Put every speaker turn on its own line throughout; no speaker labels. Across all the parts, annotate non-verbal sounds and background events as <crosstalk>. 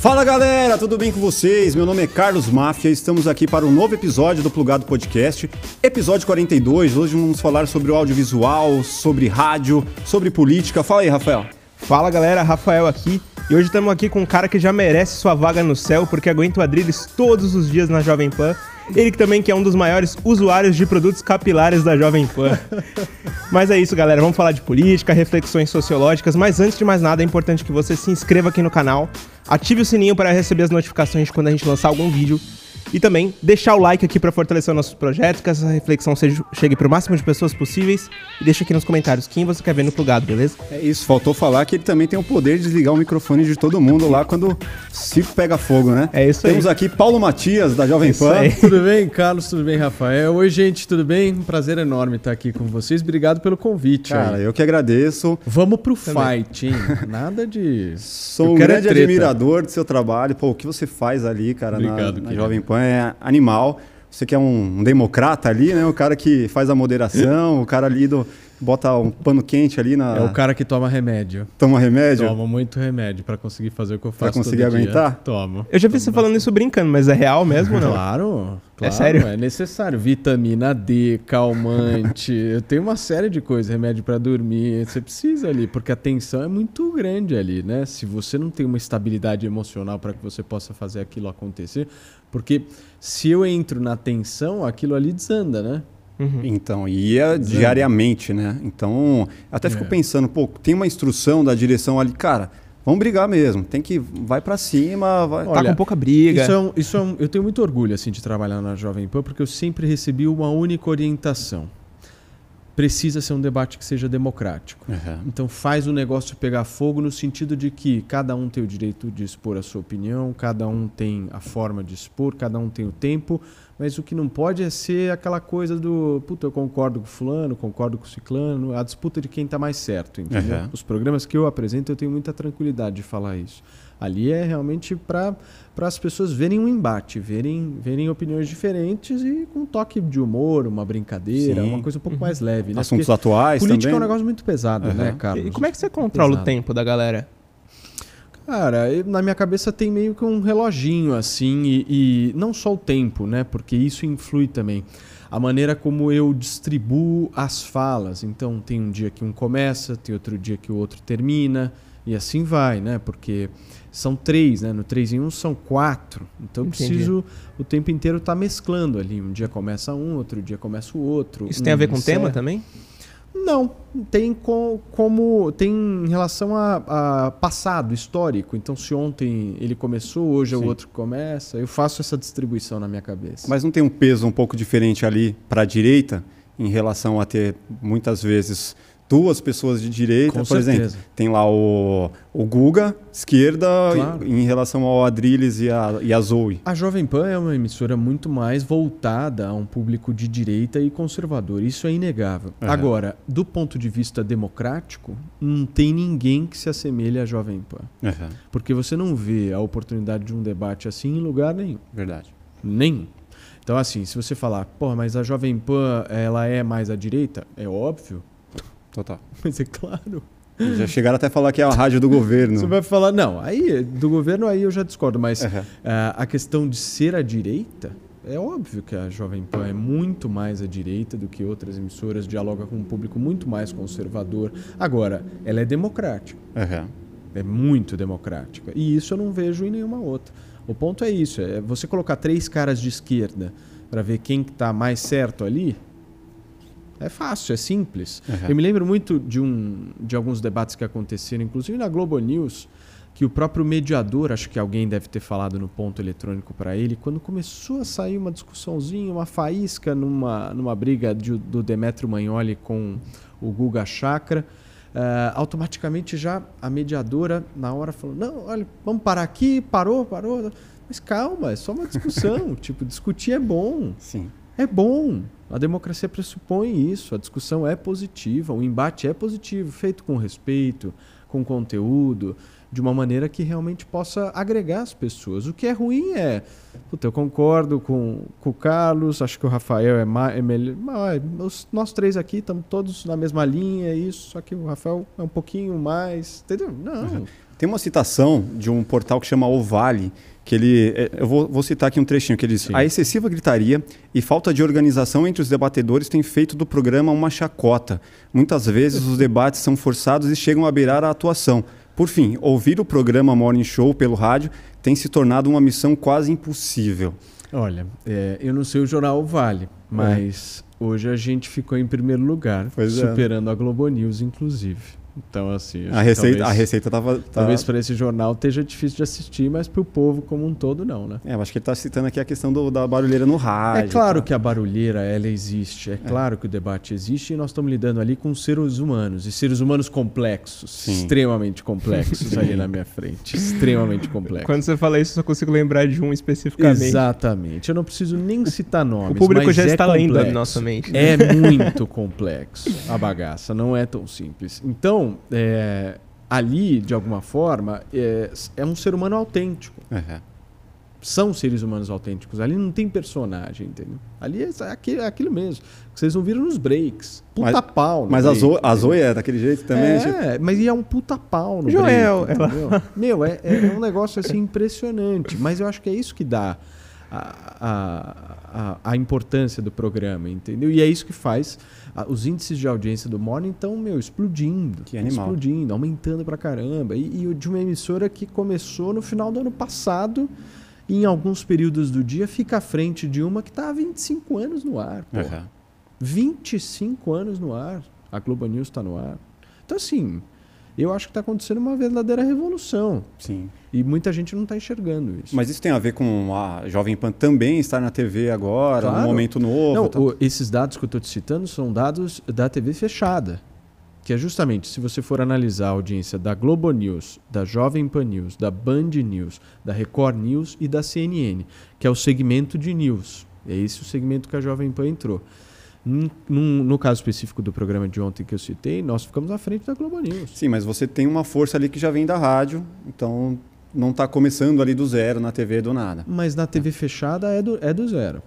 Fala galera, tudo bem com vocês? Meu nome é Carlos Máfia, estamos aqui para um novo episódio do Plugado Podcast, episódio 42. Hoje vamos falar sobre o audiovisual, sobre rádio, sobre política. Fala aí, Rafael.
Fala galera, Rafael aqui. E hoje estamos aqui com um cara que já merece sua vaga no céu, porque aguenta o Adrilles todos os dias na Jovem Pan. Ele que também que é um dos maiores usuários de produtos capilares da Jovem Pan. <laughs> mas é isso, galera. Vamos falar de política, reflexões sociológicas. Mas antes de mais nada, é importante que você se inscreva aqui no canal, ative o sininho para receber as notificações quando a gente lançar algum vídeo e também deixar o like aqui para fortalecer nossos projetos, que essa reflexão seja, chegue para o máximo de pessoas possíveis. E deixa aqui nos comentários quem você quer ver no plugado, beleza?
É isso, faltou falar que ele também tem o poder de desligar o microfone de todo mundo lá quando o circo pega fogo, né?
É isso
aí. Temos aqui Paulo Matias, da Jovem Pan. <laughs>
Tudo bem, Carlos? Tudo bem, Rafael? Oi, gente, tudo bem? Um prazer enorme estar aqui com vocês. Obrigado pelo convite.
Cara, aí. eu que agradeço.
Vamos pro também. fight, hein? <laughs> Nada de.
Sou um é grande é admirador do seu trabalho. Pô, o que você faz ali, cara, Obrigado, na, na Jovem Pan é animal. Você que é um, um, democrata ali, né? O cara que faz a moderação, o cara ali do, bota um pano quente ali na.
É o cara que toma remédio.
Toma remédio?
Toma muito remédio para conseguir fazer o que eu faço.
Pra conseguir aguentar?
Dia. Toma.
Eu já vi você falando isso brincando, mas é real mesmo, não?
Claro.
É claro, é sério?
É necessário. Vitamina D, calmante. <laughs> eu tenho uma série de coisas, remédio para dormir. Você precisa ali, porque a tensão é muito grande ali, né? Se você não tem uma estabilidade emocional para que você possa fazer aquilo acontecer. Porque se eu entro na tensão, aquilo ali desanda, né?
Uhum. Então, ia diariamente, né? Então, até fico é. pensando, pô, tem uma instrução da direção ali, cara, vamos brigar mesmo, tem que, vai para cima, vai...
Olha, tá com pouca briga.
Isso é, um, isso é um, eu tenho muito orgulho, assim, de trabalhar na Jovem Pan, porque eu sempre recebi uma única orientação. Precisa ser um debate que seja democrático. Uhum. Então faz o negócio pegar fogo no sentido de que cada um tem o direito de expor a sua opinião, cada um tem a forma de expor, cada um tem o tempo, mas o que não pode é ser aquela coisa do, puta, eu concordo com fulano, concordo com ciclano, a disputa de quem está mais certo, entendeu? Uhum. Os programas que eu apresento, eu tenho muita tranquilidade de falar isso. Ali é realmente para as pessoas verem um embate, verem, verem opiniões diferentes e com um toque de humor, uma brincadeira, Sim. uma coisa um pouco uhum. mais leve. Né?
Assuntos Porque atuais
política
também.
é um negócio muito pesado, uhum. né, Carlos?
E como é que você controla pesado. o tempo da galera?
Cara, na minha cabeça tem meio que um reloginho assim, e, e, não só o tempo, né? Porque isso influi também. A maneira como eu distribuo as falas. Então, tem um dia que um começa, tem outro dia que o outro termina, e assim vai, né? Porque são três, né? No três em um são quatro. Então, eu preciso o tempo inteiro estar tá mesclando ali. Um dia começa um, outro dia começa o outro.
Isso
um
tem a ver com o tema também?
Não, tem com, como tem em relação a, a, passado histórico. Então, se ontem ele começou, hoje Sim. o outro começa. Eu faço essa distribuição na minha cabeça.
Mas não tem um peso um pouco diferente ali para a direita em relação a ter muitas vezes duas pessoas de direita, Com por certeza. exemplo. Tem lá o, o Guga, esquerda, claro. em, em, relação ao Adrilles e a, e a Zoe.
A Jovem Pan é uma emissora muito mais voltada a um público de direita e conservador. Isso é inegável. Uhum. Agora, do ponto de vista democrático, não tem ninguém que se assemelhe à Jovem Pan. Uhum. Porque você não vê a oportunidade de um debate assim em lugar nenhum.
Verdade.
Nenhum. Então, assim, se você falar, porra, mas a Jovem Pan ela é mais à direita, é óbvio.
Total. <laughs>
Mas é claro.
Já chegaram até a falar que é a rádio do governo. <laughs>
Você vai falar, não, aí do governo aí eu já discordo, mas uhum. uh, a questão de ser à direita, é óbvio que a Jovem Pan é muito mais à direita do que outras emissoras, dialoga com um público muito mais conservador. Agora, ela é democrática. Uhum. É muito democrática. E isso eu não vejo em nenhuma outra. O ponto é isso: é você colocar três caras de esquerda para ver quem está mais certo ali, é fácil, é simples. Uhum. Eu me lembro muito de, um, de alguns debates que aconteceram, inclusive na Globo News, que o próprio mediador, acho que alguém deve ter falado no ponto eletrônico para ele, quando começou a sair uma discussãozinha, uma faísca numa, numa briga de, do Demetrio Magnoli com o Guga Chakra, uh, automaticamente já a mediadora, na hora, falou: Não, olha, vamos parar aqui, parou, parou. Mas calma, é só uma discussão. <laughs> tipo, discutir é bom.
Sim.
É bom. A democracia pressupõe isso. A discussão é positiva, o embate é positivo, feito com respeito, com conteúdo, de uma maneira que realmente possa agregar as pessoas. O que é ruim é. Puta, eu concordo com, com o Carlos, acho que o Rafael é, é melhor. Mas nós três aqui estamos todos na mesma linha, isso, só que o Rafael é um pouquinho mais. Entendeu? Não.
Tem uma citação de um portal que chama O Vale, que ele. É, eu vou, vou citar aqui um trechinho que ele diz: Sim. A excessiva gritaria e falta de organização entre os debatedores tem feito do programa uma chacota. Muitas vezes os debates são forçados e chegam a beirar a atuação. Por fim, ouvir o programa Morning Show pelo rádio tem se tornado uma missão quase impossível.
Olha, é, eu não sei o jornal Vale, mas é. hoje a gente ficou em primeiro lugar, pois é. superando é. a Globo News, inclusive. Então, assim.
A receita, talvez, a receita tava. Tá...
Talvez para esse jornal esteja difícil de assistir, mas para o povo como um todo, não, né?
É, eu acho que ele está citando aqui a questão do, da barulheira no rádio.
É claro tá? que a barulheira, ela existe. É, é, claro que o debate existe e nós estamos lidando ali com seres humanos. E seres humanos complexos. Sim. Extremamente complexos <laughs> ali na minha frente. Extremamente complexos.
Quando você fala isso, eu só consigo lembrar de um especificamente.
Exatamente. Eu não preciso nem citar nomes. O
público já
é
está complexo. lendo a nossa mente.
É muito complexo a bagaça. Não é tão simples. Então, é, ali, de alguma forma, é, é um ser humano autêntico. Uhum. São seres humanos autênticos. Ali não tem personagem, entendeu? Ali é aquilo, é aquilo mesmo. Vocês não viram nos breaks. Puta
mas,
pau.
mas break, a, Zoe, a Zoe é daquele jeito também?
É, tipo... mas é um puta pau no Joel, break. Ela... Meu, é, é um negócio assim impressionante. Mas eu acho que é isso que dá a, a, a, importância do programa, entendeu? E é isso que faz os índices de audiência do Morning estão, meu, explodindo.
Que animal.
Explodindo, aumentando pra caramba. E, e de uma emissora que começou no final do ano passado e em alguns períodos do dia fica à frente de uma que está há 25 anos no ar. Pô. Uhum. 25 anos no ar. A Globo News está no ar. Então, assim, eu acho que está acontecendo uma verdadeira revolução.
Sim.
E muita gente não está enxergando isso.
Mas isso tem a ver com a Jovem Pan também estar na TV agora, claro. num momento novo?
Não, tá... o, esses dados que eu estou te citando são dados da TV fechada. Que é justamente, se você for analisar a audiência da Globo News, da Jovem Pan News, da Band News, da Record News e da CNN, que é o segmento de news. É esse o segmento que a Jovem Pan entrou. Num, no caso específico do programa de ontem que eu citei, nós ficamos à frente da Globo News.
Sim, mas você tem uma força ali que já vem da rádio, então não está começando ali do zero na TV do nada.
Mas na TV fechada é do, é do zero.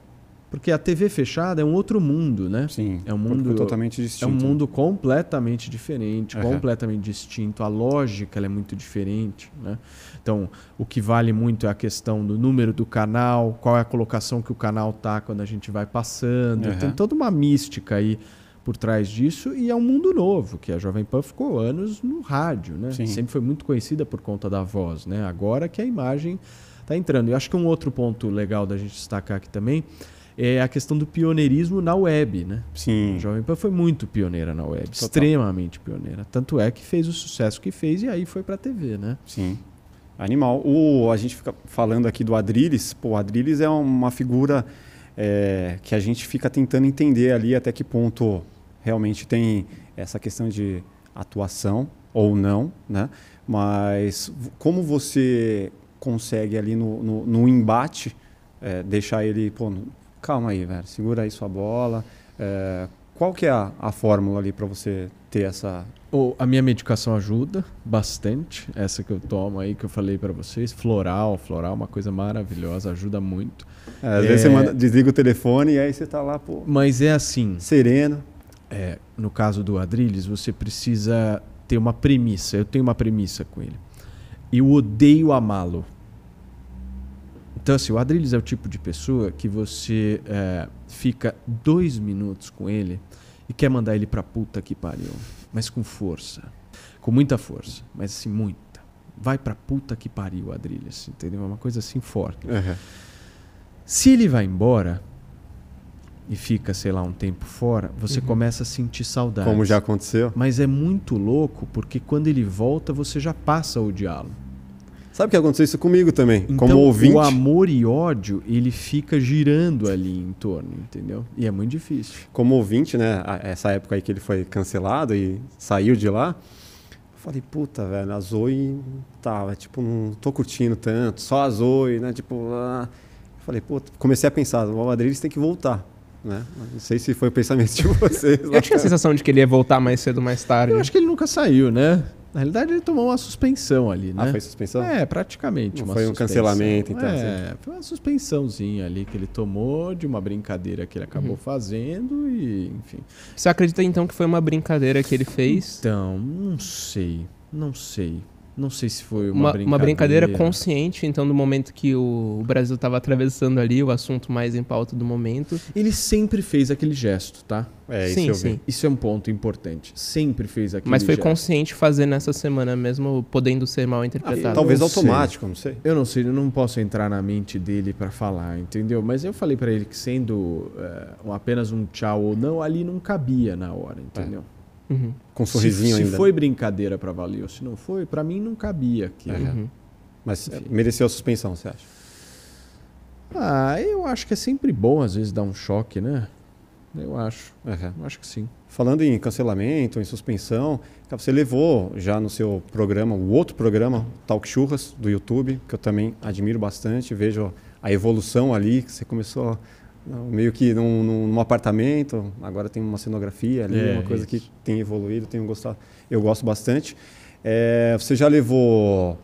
Porque a TV fechada é um outro mundo, né?
Sim.
É um mundo
totalmente distinto.
É um mundo completamente diferente, uhum. completamente distinto. A lógica é muito diferente, né? Então, o que vale muito é a questão do número do canal, qual é a colocação que o canal tá quando a gente vai passando. Uhum. Tem toda uma mística aí por trás disso e é um mundo novo, que a Jovem Pan ficou anos no rádio, né? Sim. Sempre foi muito conhecida por conta da voz, né? Agora que a imagem está entrando. E acho que um outro ponto legal da gente destacar aqui também é a questão do pioneirismo na web, né?
Sim.
A Jovem Pan foi muito pioneira na web, Total. extremamente pioneira. Tanto é que fez o sucesso que fez e aí foi para a TV, né?
Sim. Animal. O, a gente fica falando aqui do Adriles. Pô, o Adriles é uma figura é, que a gente fica tentando entender ali até que ponto realmente tem essa questão de atuação ou não, né? Mas como você consegue ali no, no, no embate é, deixar ele, pô, calma aí, velho, segura aí sua bola. É, qual que é a, a fórmula ali para você ter essa...
Oh, a minha medicação ajuda bastante, essa que eu tomo aí, que eu falei para vocês, floral, floral, uma coisa maravilhosa, ajuda muito.
É, às é... vezes você manda, desliga o telefone e aí você tá lá, pô...
Mas é assim...
Sereno.
É, no caso do Adrilles, você precisa ter uma premissa. Eu tenho uma premissa com ele. Eu odeio amá-lo. Então, assim, o Adrilles é o tipo de pessoa que você é, fica dois minutos com ele e quer mandar ele pra puta que pariu. Mas com força. Com muita força. Mas assim, muita. Vai pra puta que pariu, Adrilles. Entendeu? É uma coisa assim forte. Uhum. Se ele vai embora e fica, sei lá, um tempo fora, você uhum. começa a sentir saudade.
Como já aconteceu.
Mas é muito louco porque quando ele volta, você já passa o diálogo.
Sabe que aconteceu isso comigo também, então, como ouvinte?
o amor e ódio, ele fica girando ali em torno, entendeu? E é muito difícil.
Como ouvinte, né, essa época aí que ele foi cancelado e saiu de lá, eu falei, puta, velho, a Zoe tava, tipo, não tô curtindo tanto, só a Zoe, né, tipo, lá. Eu falei, puta, comecei a pensar, o Adriles tem que voltar. Né? Não sei se foi o pensamento de <laughs> vocês.
Eu tinha a sensação de que ele ia voltar mais cedo ou mais tarde.
Eu acho que ele nunca saiu, né? Na realidade, ele tomou uma suspensão ali, né?
Ah, foi suspensão?
É, praticamente.
Não foi um cancelamento, então?
É, assim. foi uma suspensãozinha ali que ele tomou de uma brincadeira que ele acabou uhum. fazendo e, enfim.
Você acredita, então, que foi uma brincadeira que ele fez?
Então, não sei. Não sei. Não sei se foi uma,
uma
brincadeira.
Uma brincadeira consciente, então, do momento que o Brasil estava atravessando ali, o assunto mais em pauta do momento.
Ele sempre fez aquele gesto, tá?
É, sim, isso sim.
Isso é um ponto importante. Sempre fez aquele
Mas foi
gesto.
consciente fazer nessa semana, mesmo podendo ser mal interpretado. Ah,
talvez automático, não sei.
Eu não sei, eu não posso entrar na mente dele para falar, entendeu? Mas eu falei para ele que sendo é, apenas um tchau ou não, ali não cabia na hora, entendeu? É.
Uhum. Com um sorrisinho
se,
ainda.
Se foi brincadeira para valer ou se não foi, para mim não cabia aqui.
Uhum. Mas Enfim. mereceu a suspensão, você acha?
Ah, eu acho que é sempre bom às vezes dar um choque, né? Eu acho. Uhum. Eu acho que sim.
Falando em cancelamento, em suspensão, você levou já no seu programa, o outro programa, Talk Churras, do YouTube, que eu também admiro bastante, vejo a evolução ali, que você começou meio que num, num, apartamento, agora tem uma cenografia ali, é, uma coisa isso. que tem evoluído, tenho gostado, eu gosto bastante. É, você já levou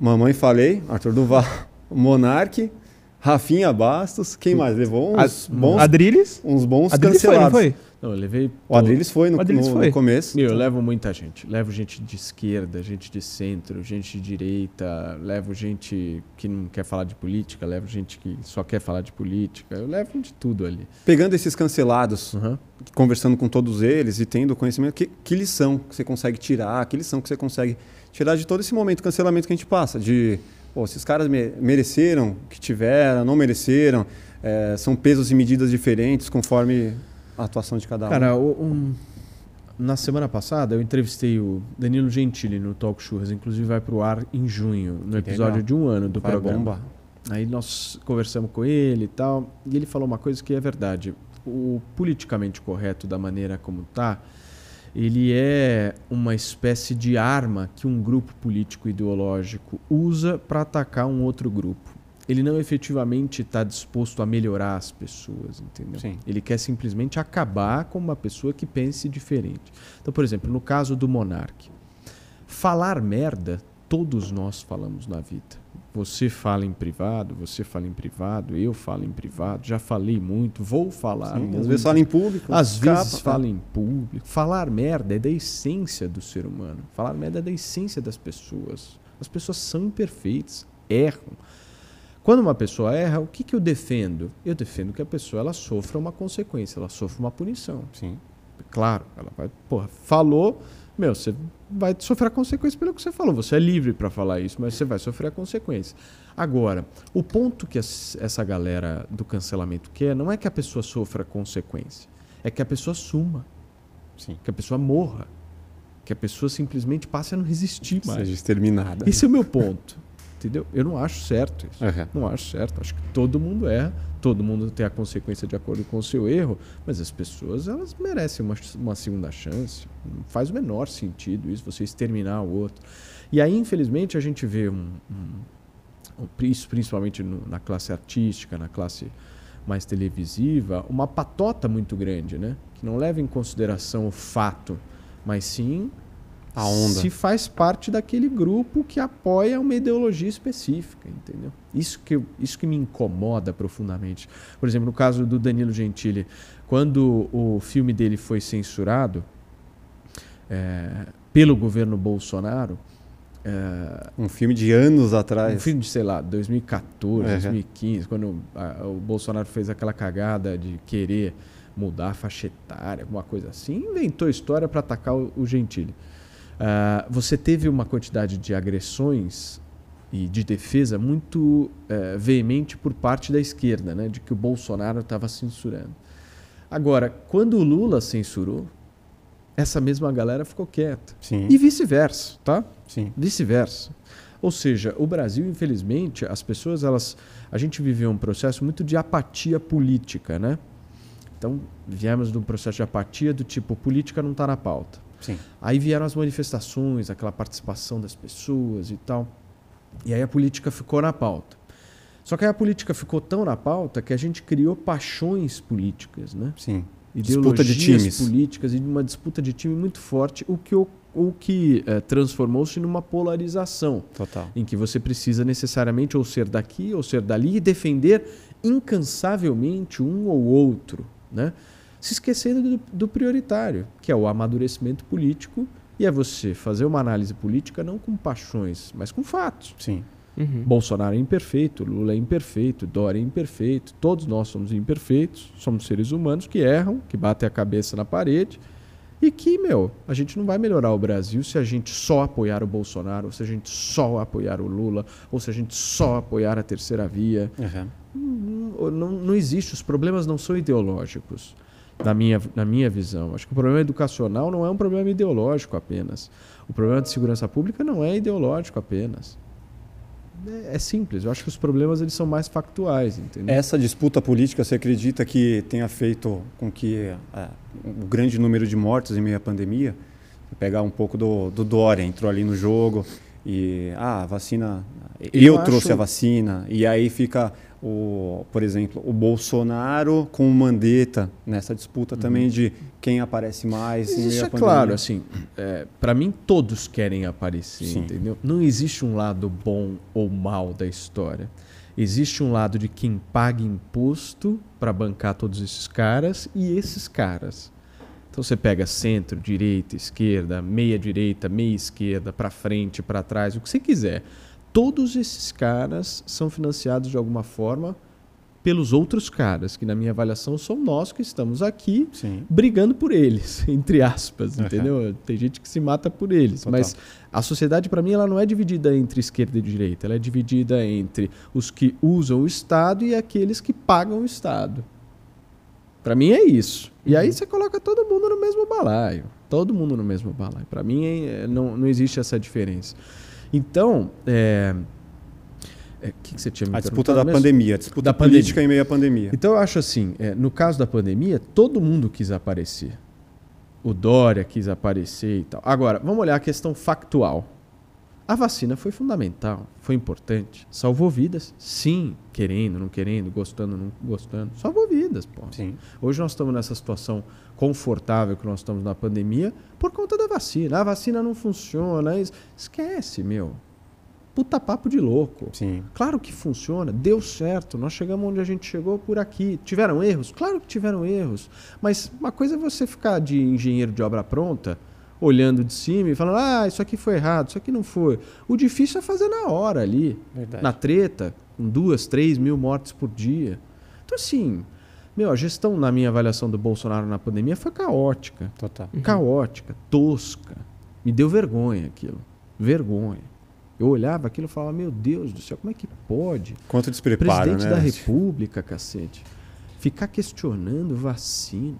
Mamãe Falei, Arthur Duval, <laughs> Monarque, Rafinha Bastos, quem mais? Levou uns bons...
Adriles?
Uns bons Adriles cancelados.
Foi, não foi?
Não, eu levei.
O Adriles foi no, Adriles no, foi. no começo.
Meu, eu levo muita gente. Levo gente de esquerda, gente de centro, gente de direita, levo gente que não quer falar de política, levo gente que só quer falar de política. Eu levo de tudo ali.
Pegando esses cancelados, uhum. conversando com todos eles e tendo conhecimento, que, que lição que você consegue tirar? Que lição que você consegue tirar de todo esse momento de cancelamento que a gente passa? De, pô, esses caras mereceram que tiveram, não mereceram. É, são pesos e medidas diferentes conforme a atuação de cada um?
Cara, um, na semana passada eu entrevistei o Danilo Gentili no Talk Churras, inclusive vai para o ar em junho, no episódio Legal. de um ano do vai programa. Bomba. Aí nós conversamos com ele e tal, e ele falou uma coisa que é verdade. O politicamente correto da maneira como tá, ele é uma espécie de arma que um grupo político ideológico usa para atacar um outro grupo ele não efetivamente está disposto a melhorar as pessoas, entendeu? Sim. Ele quer simplesmente acabar com uma pessoa que pense diferente. Então, por exemplo, no caso do monarque, falar merda, todos nós falamos na vida. Você fala em privado, você fala em privado, eu falo em privado, já falei muito, vou falar. Sim, muito.
Às vezes fala em público.
Às escapa, vezes fala em público. Falar merda é da essência do ser humano. Falar merda é da essência das pessoas. As pessoas são imperfeitas, erram. Quando uma pessoa erra, o que, que eu defendo? Eu defendo que a pessoa ela sofra uma consequência, ela sofra uma punição.
Sim.
Claro, ela vai, porra, falou, meu, você vai sofrer a consequência pelo que você falou. Você é livre para falar isso, mas você vai sofrer a consequência. Agora, o ponto que essa galera do cancelamento quer não é que a pessoa sofra consequência, é que a pessoa suma. Sim. Que a pessoa morra. Que a pessoa simplesmente passe a não resistir mais.
Seja exterminada.
Esse é o meu ponto. Entendeu? Eu não acho certo isso. Uhum. Não acho certo. Acho que todo mundo erra, todo mundo tem a consequência de acordo com o seu erro, mas as pessoas elas merecem uma, uma segunda chance. Não faz o menor sentido isso, você exterminar o outro. E aí, infelizmente, a gente vê um, um, isso principalmente no, na classe artística, na classe mais televisiva, uma patota muito grande, né? Que não leva em consideração o fato, mas sim
a onda.
se faz parte daquele grupo que apoia uma ideologia específica, entendeu? Isso que, isso que me incomoda profundamente. Por exemplo, no caso do Danilo Gentili, quando o filme dele foi censurado é, pelo governo Bolsonaro,
é, um filme de anos atrás. Um
filme de, sei lá, 2014, uhum. 2015, quando a, o Bolsonaro fez aquela cagada de querer mudar a faixa etária, alguma coisa assim, inventou história para atacar o, o Gentili. Uh, você teve uma quantidade de agressões e de defesa muito uh, veemente por parte da esquerda, né, de que o Bolsonaro estava censurando. Agora, quando o Lula censurou, essa mesma galera ficou quieta.
Sim.
E vice-versa, tá?
Sim.
Vice-versa. Ou seja, o Brasil, infelizmente, as pessoas, elas, a gente viveu um processo muito de apatia política, né? Então, viemos de um processo de apatia do tipo, política não está na pauta.
Sim.
Aí vieram as manifestações, aquela participação das pessoas e tal. E aí a política ficou na pauta. Só que aí a política ficou tão na pauta que a gente criou paixões políticas, né?
Sim.
Ideologias disputa de times. políticas e uma disputa de time muito forte, o que, o, o que é, transformou-se numa polarização.
Total.
Em que você precisa necessariamente ou ser daqui ou ser dali e defender incansavelmente um ou outro, né? Se esquecendo do, do prioritário, que é o amadurecimento político E é você fazer uma análise política não com paixões, mas com fatos.
Sim.
Uhum. Bolsonaro é imperfeito, Lula é imperfeito, Dória é imperfeito, todos nós somos imperfeitos, somos seres humanos que erram, que batem a cabeça na parede e que, meu, a gente não vai melhorar o Brasil se a gente só apoiar o Bolsonaro, ou se a gente só apoiar o Lula, ou se a gente só apoiar a terceira via. Uhum. Não, não, não existe, os problemas não são ideológicos na minha, na minha visão. Acho que o problema educacional não é um problema ideológico apenas. O problema de segurança pública não é ideológico apenas. É, é simples. Eu acho que os problemas eles são mais factuais, entendeu?
Essa disputa política, você acredita que tenha feito com que é, o grande número de mortes em meio à pandemia, pegar um pouco do, do Dória, entrou ali no jogo e ah, a vacina, eu, eu trouxe acho... a vacina e aí fica o, por exemplo, o Bolsonaro com o Mandetta nessa disputa uhum. também de quem aparece mais.
Isso é claro, assim, é, para mim todos querem aparecer, Sim. entendeu? Não existe um lado bom ou mal da história. Existe um lado de quem paga imposto para bancar todos esses caras e esses caras. Então você pega centro, direita, esquerda, meia direita, meia esquerda, para frente, para trás, o que você quiser todos esses caras são financiados de alguma forma pelos outros caras, que na minha avaliação são nós que estamos aqui Sim. brigando por eles, <laughs> entre aspas, uhum. entendeu? Tem gente que se mata por eles, Total. mas a sociedade para mim ela não é dividida entre esquerda e direita, ela é dividida entre os que usam o Estado e aqueles que pagam o Estado. Para mim é isso. E aí uhum. você coloca todo mundo no mesmo balaio, todo mundo no mesmo balaio. Para mim é, não, não existe essa diferença. Então, é,
é, que, que você tinha me A disputa da mesmo? pandemia, a disputa da política pandemia. em meio à pandemia.
Então eu acho assim, é, no caso da pandemia, todo mundo quis aparecer. O Dória quis aparecer e tal. Agora, vamos olhar a questão factual. A vacina foi fundamental, foi importante. Salvou vidas, sim, querendo, não querendo, gostando, não gostando. Salvou vidas, pô. Sim. Hoje nós estamos nessa situação confortável que nós estamos na pandemia por conta da vacina. A vacina não funciona. Esquece, meu. Puta papo de louco.
Sim.
Claro que funciona, deu certo. Nós chegamos onde a gente chegou por aqui. Tiveram erros? Claro que tiveram erros. Mas uma coisa é você ficar de engenheiro de obra pronta, olhando de cima e falando: ah, isso aqui foi errado, isso aqui não foi. O difícil é fazer na hora ali, Verdade. na treta, com duas, três mil mortes por dia. Então, assim, meu, a gestão, na minha avaliação do Bolsonaro na pandemia, foi caótica.
Total.
Uhum. Caótica, tosca. Me deu vergonha aquilo. Vergonha. Eu olhava aquilo e falava, meu Deus do céu, como é que pode?
Quanto despreparo,
Presidente
né?
da República, cacete. Ficar questionando vacina.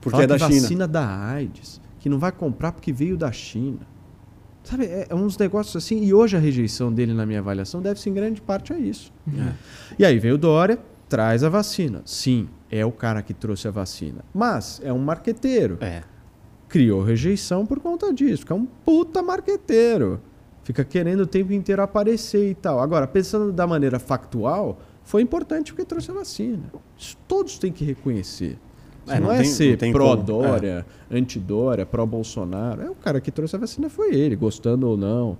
Porque é da China.
vacina da AIDS, que não vai comprar porque veio da China. Sabe, é, é, uns negócios assim. E hoje a rejeição dele, na minha avaliação, deve-se em grande parte a isso. Uhum. E aí veio o Dória, traz a vacina. Sim, é o cara que trouxe a vacina. Mas é um marqueteiro.
É.
Criou rejeição por conta disso, porque é um puta marqueteiro. Fica querendo o tempo inteiro aparecer e tal. Agora, pensando da maneira factual, foi importante porque trouxe a vacina. Isso todos têm que reconhecer. É, não, não, é tem, ser pró-Dória, é. anti-Dória, pró-Bolsonaro. É o cara que trouxe a vacina, foi ele, gostando ou não.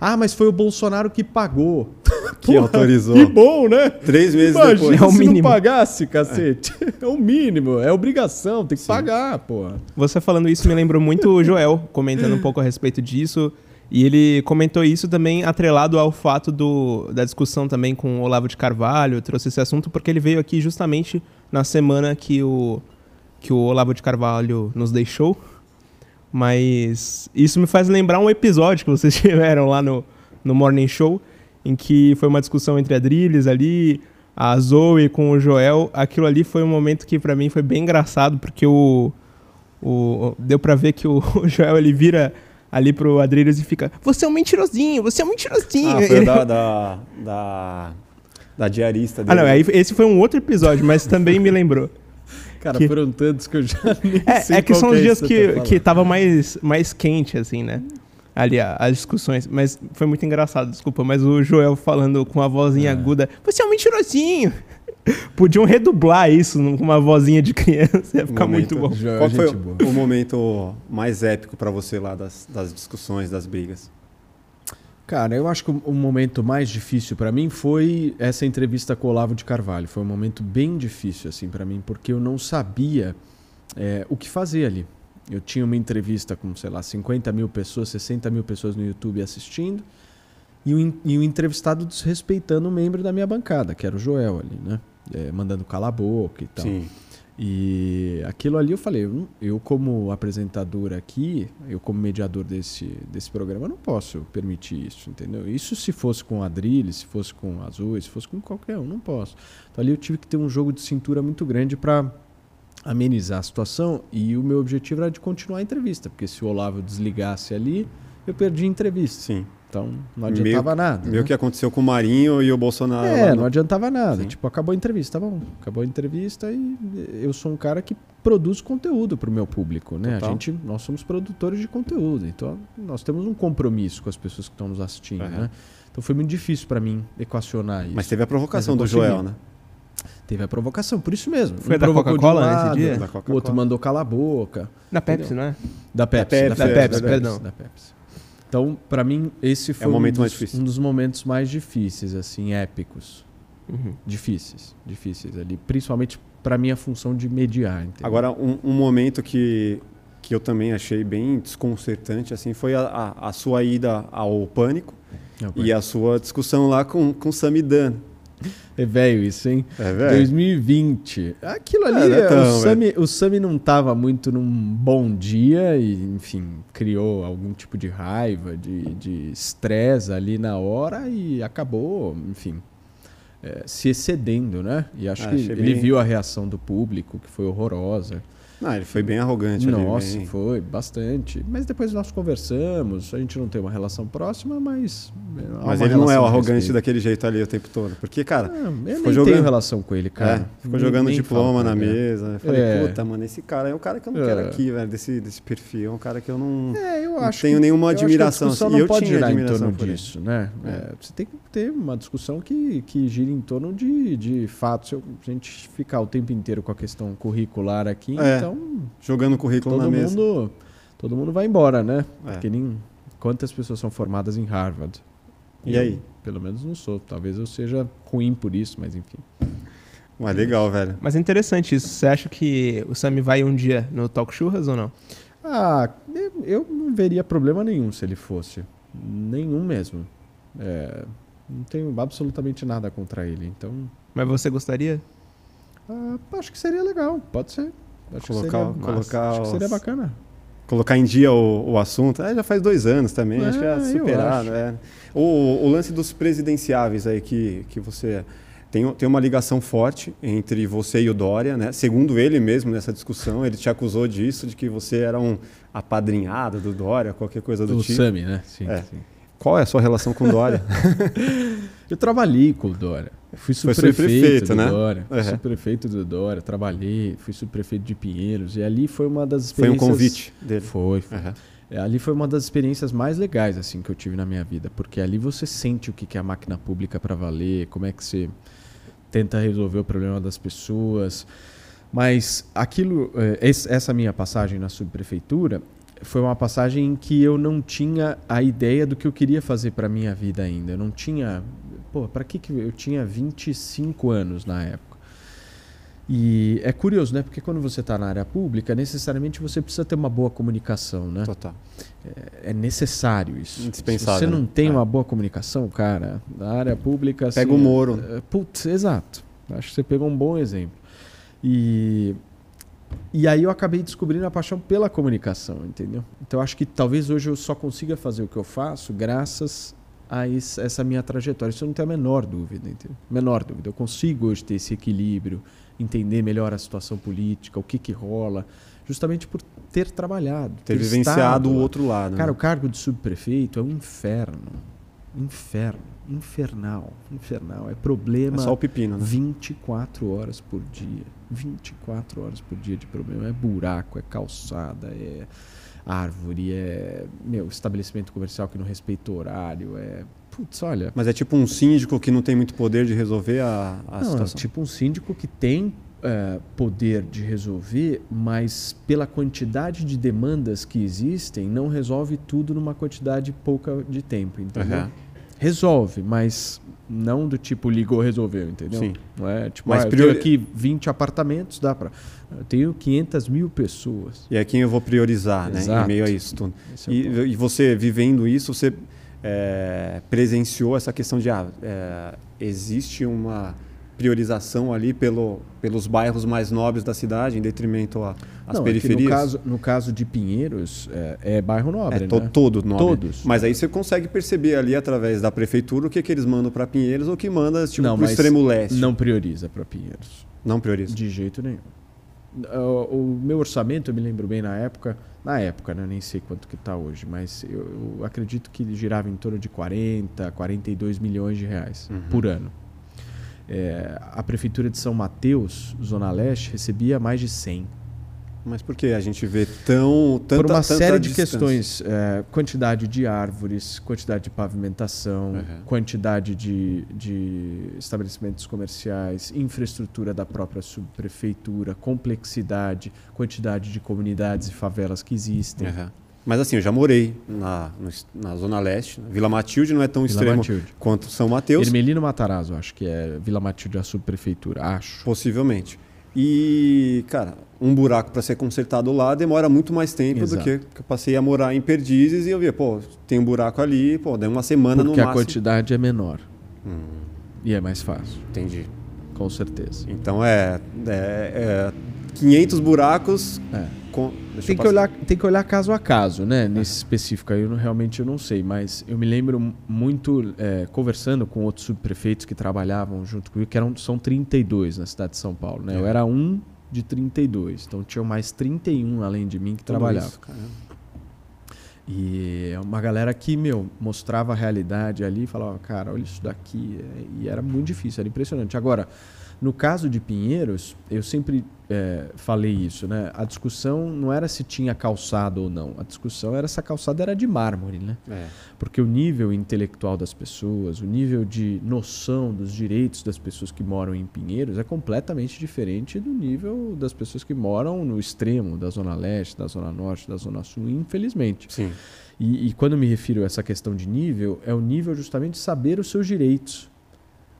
Ah, mas foi o Bolsonaro que pagou. <laughs>
Que Porra, autorizou.
Que bom, né?
Três meses Imagina depois.
É o se mínimo. não pagasse, cacete. É. é o mínimo, é obrigação, tem que Sim. pagar, porra.
Você falando isso me lembrou muito o Joel, comentando um pouco a respeito disso. E ele comentou isso também atrelado ao fato do, da discussão também com o Olavo de Carvalho, trouxe esse assunto porque ele veio aqui justamente na semana que o, que o Olavo de Carvalho nos deixou. Mas isso me faz lembrar um episódio que vocês <laughs> tiveram lá no, no Morning Show, em que foi uma discussão entre a Drilis ali, a Zoe com o Joel. Aquilo ali foi um momento que para mim foi bem engraçado, porque o, o deu para ver que o, <laughs> o, Joel ele vira ali pro Adriles e fica: Você é um mentirosinho, você é um mentirosinho.
Ah, foi ele... <laughs> da, da, da, da diarista
dele. Ah, não, esse foi um outro episódio, mas também me lembrou.
Cara, que... foram tantos que eu já <laughs> nem
é,
sei
É que são os é dias que, tá que tava mais, mais quente, assim, né? Ali, as discussões. Mas foi muito engraçado, desculpa. Mas o Joel falando com a vozinha é. aguda. Você é um mentirosinho! <laughs> Podiam redublar isso com uma vozinha de criança, ia ficar momento, muito bom.
Joel, Qual foi o, o momento mais épico para você lá das, das discussões, das brigas?
Cara, eu acho que o momento mais difícil para mim foi essa entrevista com o Olavo de Carvalho. Foi um momento bem difícil assim para mim, porque eu não sabia é, o que fazer ali. eu tinha uma entrevista com, sei lá, 50 mil pessoas, 60 mil pessoas no YouTube assistindo, e o, e o entrevistado desrespeitando um membro da minha bancada, que era o Joel ali, né? É, mandando calar a boca e tal. Sim. E aquilo ali eu falei, eu, eu, como apresentador aqui, eu como mediador desse, desse programa, não posso permitir isso, entendeu? Isso se fosse com a Drill, se fosse com Azul, se fosse com qualquer um, não posso. Então ali eu tive que ter um jogo de cintura muito grande para amenizar a situação e o meu objetivo era de continuar a entrevista, porque se o Olavo desligasse ali, eu perdi a entrevista.
Sim.
Então não adiantava
meio,
nada.
Meio né? que aconteceu com o Marinho e o Bolsonaro.
É, não adiantava nada. Sim. Tipo, acabou a entrevista, tá bom. Acabou a entrevista e eu sou um cara que produz conteúdo para o meu público, né? Total. A gente, nós somos produtores de conteúdo, então nós temos um compromisso com as pessoas que estão nos assistindo, uhum. né? Então foi muito difícil para mim equacionar isso.
Mas teve a provocação do Joel, né?
Teve a provocação, por isso mesmo.
Foi um da Coca-Cola um nesse dia?
O outro mandou calar a boca.
Da Pepsi, entendeu? não é?
Da Pepsi. Da Pepsi,
da Pepsi, da Pepsi, perdão.
Da Pepsi. Então, para mim, esse foi é um, dos, um, dos, momentos mais difíceis, assim, épicos. Uhum. Difíceis, difíceis ali. Principalmente para minha função de mediar. Entendeu?
Agora, um, um, momento que, que eu também achei bem desconcertante, assim, foi a, a, a sua ida ao Pânico é e a sua discussão lá com, com o Samidan.
É velho isso, hein?
É velho.
2020. Aquilo ali, é, é tão, o, Sami, o Sami não estava muito num bom dia e, enfim, criou algum tipo de raiva, de estresse ali na hora e acabou, enfim, é, se excedendo, né? E acho ah, que ele bem... viu a reação do público, que foi horrorosa.
Não, ele foi bem arrogante.
Nossa,
bem...
foi, bastante. Mas depois nós conversamos, a gente não tem uma relação próxima, mas.
Mas ele não é o arrogante daquele jeito ali o tempo todo. Porque, cara. Não,
eu ficou nem jogando... tenho relação com ele, cara.
É, ficou nem, jogando nem diploma na mesa. Eu falei, é. puta, mano, esse cara é um cara que eu não é. quero aqui, velho, desse, desse perfil. É um cara que eu não,
é, eu não
tenho nenhuma admiração.
Assim, não eu pode tinha admiração em torno disso, né? É. você tem que ter uma discussão que, que gira em torno de, de fatos. Se a gente ficar o tempo inteiro com a questão curricular aqui, então.
Jogando no currículo todo
na
mesa.
Mundo, todo mundo vai embora, né? É. Porque nem, quantas pessoas são formadas em Harvard?
E, e aí? Eu,
pelo menos não sou. Talvez eu seja ruim por isso, mas enfim.
Mas legal, velho.
Mas é interessante isso. Você acha que o Sami vai um dia no Talk Churras ou não?
Ah, eu não veria problema nenhum se ele fosse. Nenhum mesmo. É, não tenho absolutamente nada contra ele, então...
Mas você gostaria?
Ah, acho que seria legal, pode ser.
Acho colocar, que colocar
acho que seria bacana.
Colocar em dia o, o assunto. É, já faz dois anos também, é, acho que é superado. É. O, o lance dos presidenciáveis aí que, que você. Tem, tem uma ligação forte entre você e o Dória, né? Segundo ele mesmo nessa discussão, ele te acusou disso, de que você era um apadrinhado do Dória, qualquer coisa do, do tipo.
Do Sami, né?
Sim, é. sim. Qual é a sua relação com o Dória? <laughs> <laughs>
eu trabalhei com o Dória. Eu fui subprefeito né? Dória. Uhum. Subprefeito do Dória, trabalhei, fui subprefeito de Pinheiros. E ali foi uma das experiências.
Foi um convite dele.
Foi. foi. Uhum. Ali foi uma das experiências mais legais assim que eu tive na minha vida, porque ali você sente o que é a máquina pública para valer, como é que você tenta resolver o problema das pessoas. Mas aquilo, é, essa minha passagem na subprefeitura, foi uma passagem em que eu não tinha a ideia do que eu queria fazer para minha vida ainda. Eu não tinha pô, para que que eu tinha 25 anos na época? E é curioso, né? Porque quando você está na área pública, necessariamente você precisa ter uma boa comunicação, né?
Total.
É, é necessário isso.
Indispensável.
Se você não né? tem é. uma boa comunicação, cara, na área pública...
Pega assim, o Moro.
É, putz, exato. Acho que você pegou um bom exemplo. E, e aí eu acabei descobrindo a paixão pela comunicação, entendeu? Então acho que talvez hoje eu só consiga fazer o que eu faço graças a essa minha trajetória. Isso eu não tenho a menor dúvida. Entendeu? Menor dúvida. Eu consigo hoje ter esse equilíbrio, entender melhor a situação política, o que, que rola, justamente por ter trabalhado.
Ter, ter vivenciado o outro lado.
Cara,
né?
o cargo de subprefeito é um inferno. Inferno. Infernal. Infernal. É problema. É
só o pepino, né?
24 horas por dia. 24 horas por dia de problema. É buraco, é calçada, é árvore, é meu, estabelecimento comercial que não respeita o horário, é putz, olha.
Mas é tipo um síndico que não tem muito poder de resolver a, a
não,
situação.
É tipo um síndico que tem é, poder de resolver, mas pela quantidade de demandas que existem, não resolve tudo numa quantidade pouca de tempo. Entendeu? Uhum. Resolve, mas Não do tipo ligou, resolveu, entendeu? Sim. Não é tipo, Mas ah, priori... eu tenho aqui 20 apartamentos, dá para. Eu tenho 500 mil pessoas.
E é quem eu vou priorizar, Exato. né? Em meio a isso tudo. É e, e, você vivendo isso, você é, presenciou essa questão de ah, é, existe uma priorização ali pelo, pelos bairros mais nobres da cidade, em detrimento às periferias?
É no, caso, no caso de Pinheiros, é, é bairro nobre,
é to,
né?
Todo nobre. Todos. Mas aí você consegue perceber ali, através da prefeitura, o que, que eles mandam para Pinheiros ou o que manda tipo, para o extremo leste.
Não prioriza para Pinheiros.
Não prioriza?
De jeito nenhum. O meu orçamento, eu me lembro bem na época, na época, né? nem sei quanto que está hoje, mas eu, eu, acredito que girava em torno de 40, 42 milhões de reais uhum. por ano. É, a prefeitura de São Mateus, Zona Leste, recebia mais de 100.
Mas por que a gente vê tão tanta,
Por uma série de questões, é, quantidade de árvores, quantidade de pavimentação, uhum. quantidade de, de estabelecimentos comerciais, infraestrutura da própria subprefeitura, complexidade, quantidade de comunidades e favelas que existem. Uhum.
Mas assim, eu já morei na, na Zona Leste. Vila Matilde não é tão Vila extremo Matilde. quanto São Mateus.
Ermelino Matarazzo, acho que é Vila Matilde a subprefeitura, acho.
Possivelmente. E, cara, um buraco para ser consertado lá demora muito mais tempo Exato. do que, que eu passei a morar em Perdizes e eu via, pô, tem um buraco ali, pô, deu uma semana
Porque
no máximo.
Porque a quantidade é menor. Hum. E é mais fácil.
Entendi.
Com certeza.
Então é, é, é 500 buracos
é. Tem, que olhar, tem que olhar caso a caso, né? Nesse específico aí, eu não, realmente eu não sei. Mas eu me lembro muito, é, conversando com outros subprefeitos que trabalhavam junto comigo, que eram, são 32 na cidade de São Paulo, né? É. Eu era um de 32. Então tinham mais 31 além de mim que Tudo trabalhavam. Isso, e é uma galera que, meu, mostrava a realidade ali e falava, cara, olha isso daqui. E era muito difícil, era impressionante. Agora, no caso de Pinheiros, eu sempre é, falei isso, né? A discussão não era se tinha calçado ou não. A discussão era se a calçada era de mármore, né? É. Porque o nível intelectual das pessoas, o nível de noção dos direitos das pessoas que moram em Pinheiros é completamente diferente do nível das pessoas que moram no extremo da Zona Leste, da Zona Norte, da Zona Sul, infelizmente.
Sim.
E, e quando me refiro a essa questão de nível, é o nível justamente de saber os seus direitos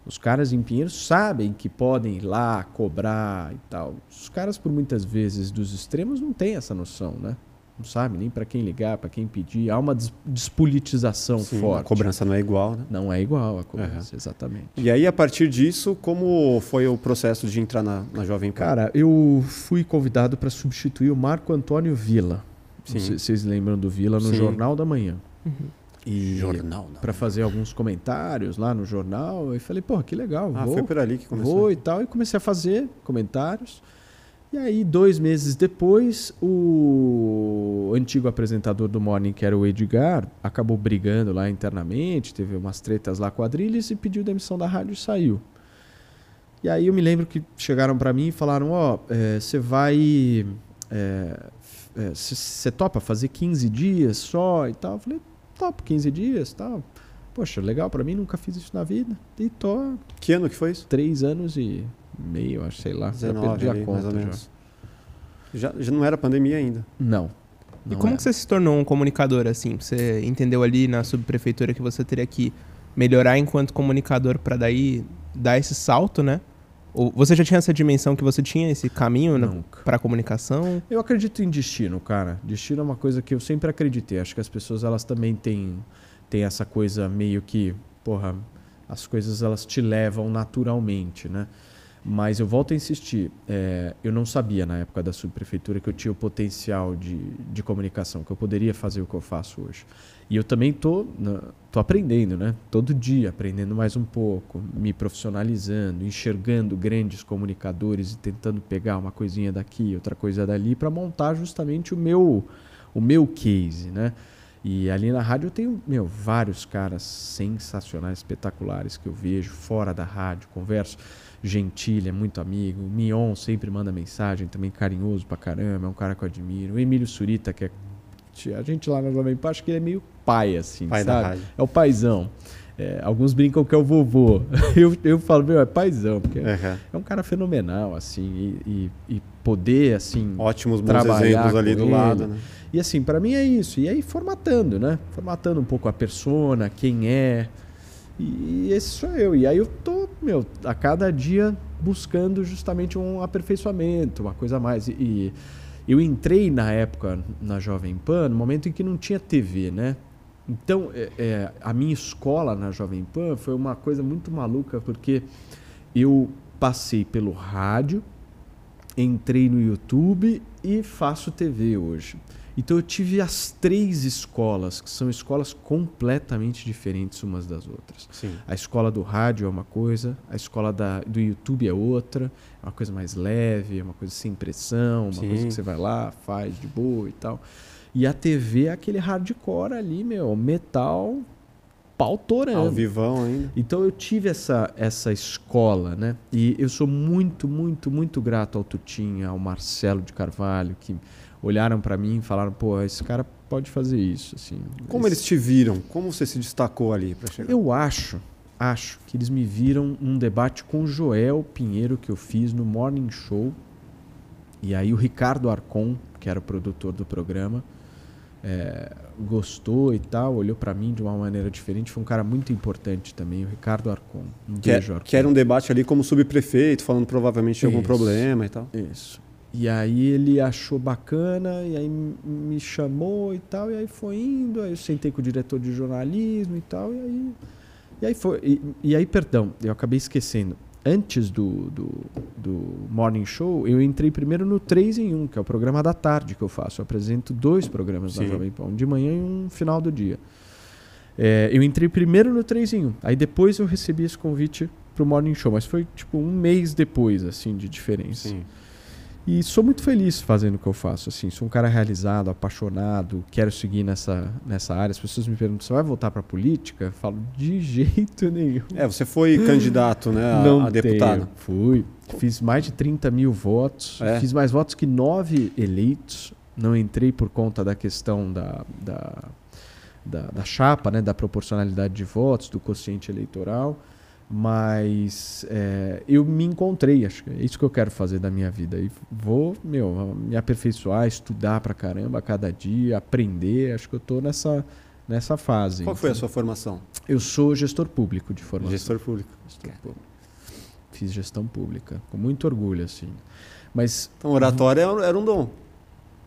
os caras em Pinheiros sabem que podem ir lá cobrar e tal. Os caras, por muitas vezes, dos extremos, não têm essa noção, né? Não sabe nem para quem ligar, para quem pedir. Há uma despolitização Sim, forte.
A cobrança não é igual, né?
Não é igual a cobrança, uhum. exatamente.
E aí, a partir disso, como foi o processo de entrar na, na Jovem Pan?
Cara, eu fui convidado para substituir o Marco Antônio Vila. Sim. Vocês lembram do Vila no Sim. Jornal da Manhã. Uhum.
E jornal,
para fazer alguns comentários lá no jornal. E falei, pô, que legal.
Ah,
vou,
foi por ali que começou.
Vou e tal. E comecei a fazer comentários. E aí, dois meses depois, o antigo apresentador do Morning, que era o Edgar, acabou brigando lá internamente, teve umas tretas lá com a e pediu demissão da rádio e saiu. E aí eu me lembro que chegaram para mim e falaram, ó, oh, você é, vai... Você é, topa fazer 15 dias só e tal? Eu falei, top, 15 dias tal. Poxa, legal para mim, nunca fiz isso na vida. E tô.
Que ano que foi isso?
Três anos e meio, acho, sei lá.
19, já perdi a conta mais ou menos. Já. já. Já não era pandemia ainda?
Não.
não e como que você se tornou um comunicador assim? Você entendeu ali na subprefeitura que você teria que melhorar enquanto comunicador para daí dar esse salto, né? Você já tinha essa dimensão que você tinha esse caminho para a comunicação?
Eu acredito em destino, cara. Destino é uma coisa que eu sempre acreditei. Acho que as pessoas elas também têm, têm essa coisa meio que, porra, as coisas elas te levam naturalmente, né? Mas eu volto a insistir, é, eu não sabia na época da subprefeitura que eu tinha o potencial de, de comunicação, que eu poderia fazer o que eu faço hoje. E eu também tô, tô aprendendo, né? Todo dia aprendendo mais um pouco, me profissionalizando, enxergando grandes comunicadores e tentando pegar uma coisinha daqui, outra coisa dali para montar justamente o meu o meu case, né? E ali na rádio eu tenho, meu, vários caras sensacionais, espetaculares que eu vejo fora da rádio, converso. Gentil, é muito amigo. O Mion sempre manda mensagem, também carinhoso pra caramba, é um cara que eu admiro. O Emílio Surita, que é a gente lá na Jovem Pan acho que ele é meio pai, assim, pai sabe? É o paizão. É, alguns brincam que é o vovô. <laughs> Eu, eu falo, meu, é paizão, porque uhum. é um cara fenomenal, assim, e, e, e poder, assim.
Ótimos bons exemplos ali do ele. lado, né?
E assim, para mim é isso. E aí formatando, né? Formatando um pouco a persona, quem é. E esse sou eu. E aí eu tô, meu, a cada dia buscando justamente um aperfeiçoamento, uma coisa a mais. E eu entrei na época na Jovem Pan, no momento em que não tinha TV, né? Então, é, é, a minha escola na Jovem Pan foi uma coisa muito maluca, porque eu passei pelo rádio, entrei no YouTube e faço TV hoje. Então eu tive as três escolas, que são escolas completamente diferentes umas das outras.
Sim.
A escola do rádio é uma coisa, a escola da, do YouTube é outra, é uma coisa mais leve, é uma coisa sem pressão, uma Sim. coisa que você vai lá, faz de boa e tal. E a TV é aquele hardcore ali, meu, metal pau torando. Ao
vivão ainda.
Então eu tive essa, essa escola, né? E eu sou muito, muito, muito grato ao Tutinha, ao Marcelo de Carvalho, que olharam para mim e falaram, pô, esse cara pode fazer isso, assim.
Como
esse...
eles te viram? Como você se destacou ali para chegar?
Eu acho, acho que eles me viram num debate com o Joel Pinheiro que eu fiz no Morning Show. E aí o Ricardo Arcon, que era o produtor do programa, é, gostou e tal, olhou para mim de uma maneira diferente. Foi um cara muito importante também, o Ricardo Arcon.
Um que, é- beijo, Arcon. que era um debate ali como subprefeito, falando provavelmente de algum problema e tal.
Isso. E aí ele achou bacana, e aí me chamou e tal, e aí foi indo, aí eu sentei com o diretor de jornalismo e tal, e aí. E aí foi. E, e aí, perdão, eu acabei esquecendo. Antes do, do, do, Morning Show, eu entrei primeiro no 3 em 1, que é o programa da tarde que eu faço. Eu apresento dois programas Sim. da Jovem Pan, um de manhã e um final do dia. É, eu entrei primeiro no 3 em 1. Aí depois eu recebi esse convite pro Morning Show, mas foi tipo um mês depois, assim, de diferença. Sim. E sou muito feliz fazendo o que eu faço. Assim, sou um cara realizado, apaixonado, quero seguir nessa, nessa área. As pessoas me perguntam: você vai voltar para a política? Eu falo: de <laughs> jeito nenhum.
É, você foi candidato né, a, Não a deputado.
Fui. Fiz mais de 30 mil votos. É. Fiz mais votos que nove eleitos. Não entrei por conta da questão da, da, da, da chapa, né, da proporcionalidade de votos, do quociente eleitoral. Mas é, eu me encontrei, acho que é isso que eu quero fazer da minha vida. E vou, meu, me aperfeiçoar, estudar pra caramba cada dia, aprender. Acho que eu tô nessa, nessa fase.
Qual foi a sua formação?
Eu sou gestor público de formação.
Gestor público.
Gestor público. Fiz gestão pública, com muito orgulho, assim. Mas.
Então, oratória era um dom.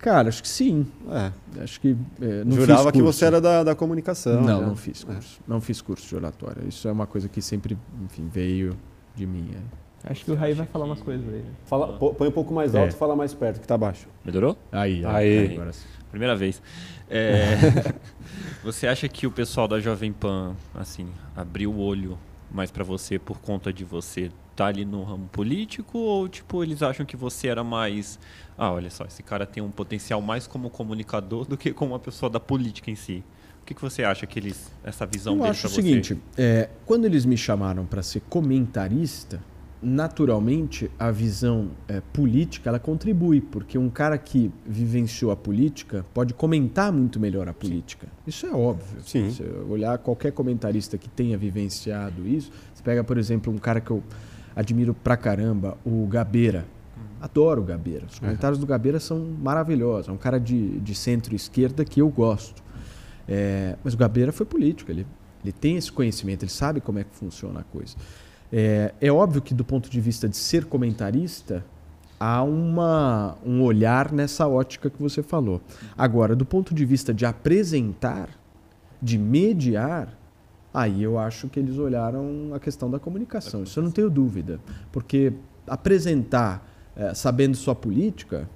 Cara, acho que sim.
É.
Acho que.
É, Jurava que você era da, da comunicação.
Não, já. não fiz é. curso. É. Não fiz curso de oratória. Isso é uma coisa que sempre, enfim, veio de mim.
É. Acho que o Raí vai falar umas coisas aí.
Fala, põe um pouco mais alto e é. fala mais perto, que tá baixo.
Melhorou?
Aí,
aí. aí. Agora
sim. Primeira vez. É, <laughs> você acha que o pessoal da Jovem Pan, assim, abriu o olho mais para você por conta de você tá ali no ramo político ou tipo eles acham que você era mais ah olha só esse cara tem um potencial mais como comunicador do que como uma pessoa da política em si o que, que você acha que eles essa visão
Eu acho o seguinte é, quando eles me chamaram para ser comentarista naturalmente a visão é, política ela contribui porque um cara que vivenciou a política pode comentar muito melhor a política Sim. isso é óbvio
Sim.
Se olhar qualquer comentarista que tenha vivenciado isso você pega por exemplo um cara que eu admiro pra caramba, o Gabeira. Adoro o Gabeira. Os comentários uhum. do Gabeira são maravilhosos. É um cara de, de centro-esquerda que eu gosto. É, mas o Gabeira foi político. Ele, ele tem esse conhecimento, ele sabe como é que funciona a coisa. É, é óbvio que, do ponto de vista de ser comentarista, há uma, um olhar nessa ótica que você falou. Agora, do ponto de vista de apresentar, de mediar, Aí eu acho que eles olharam a questão da comunicação. Isso eu não tenho dúvida. Porque apresentar é, sabendo sua política,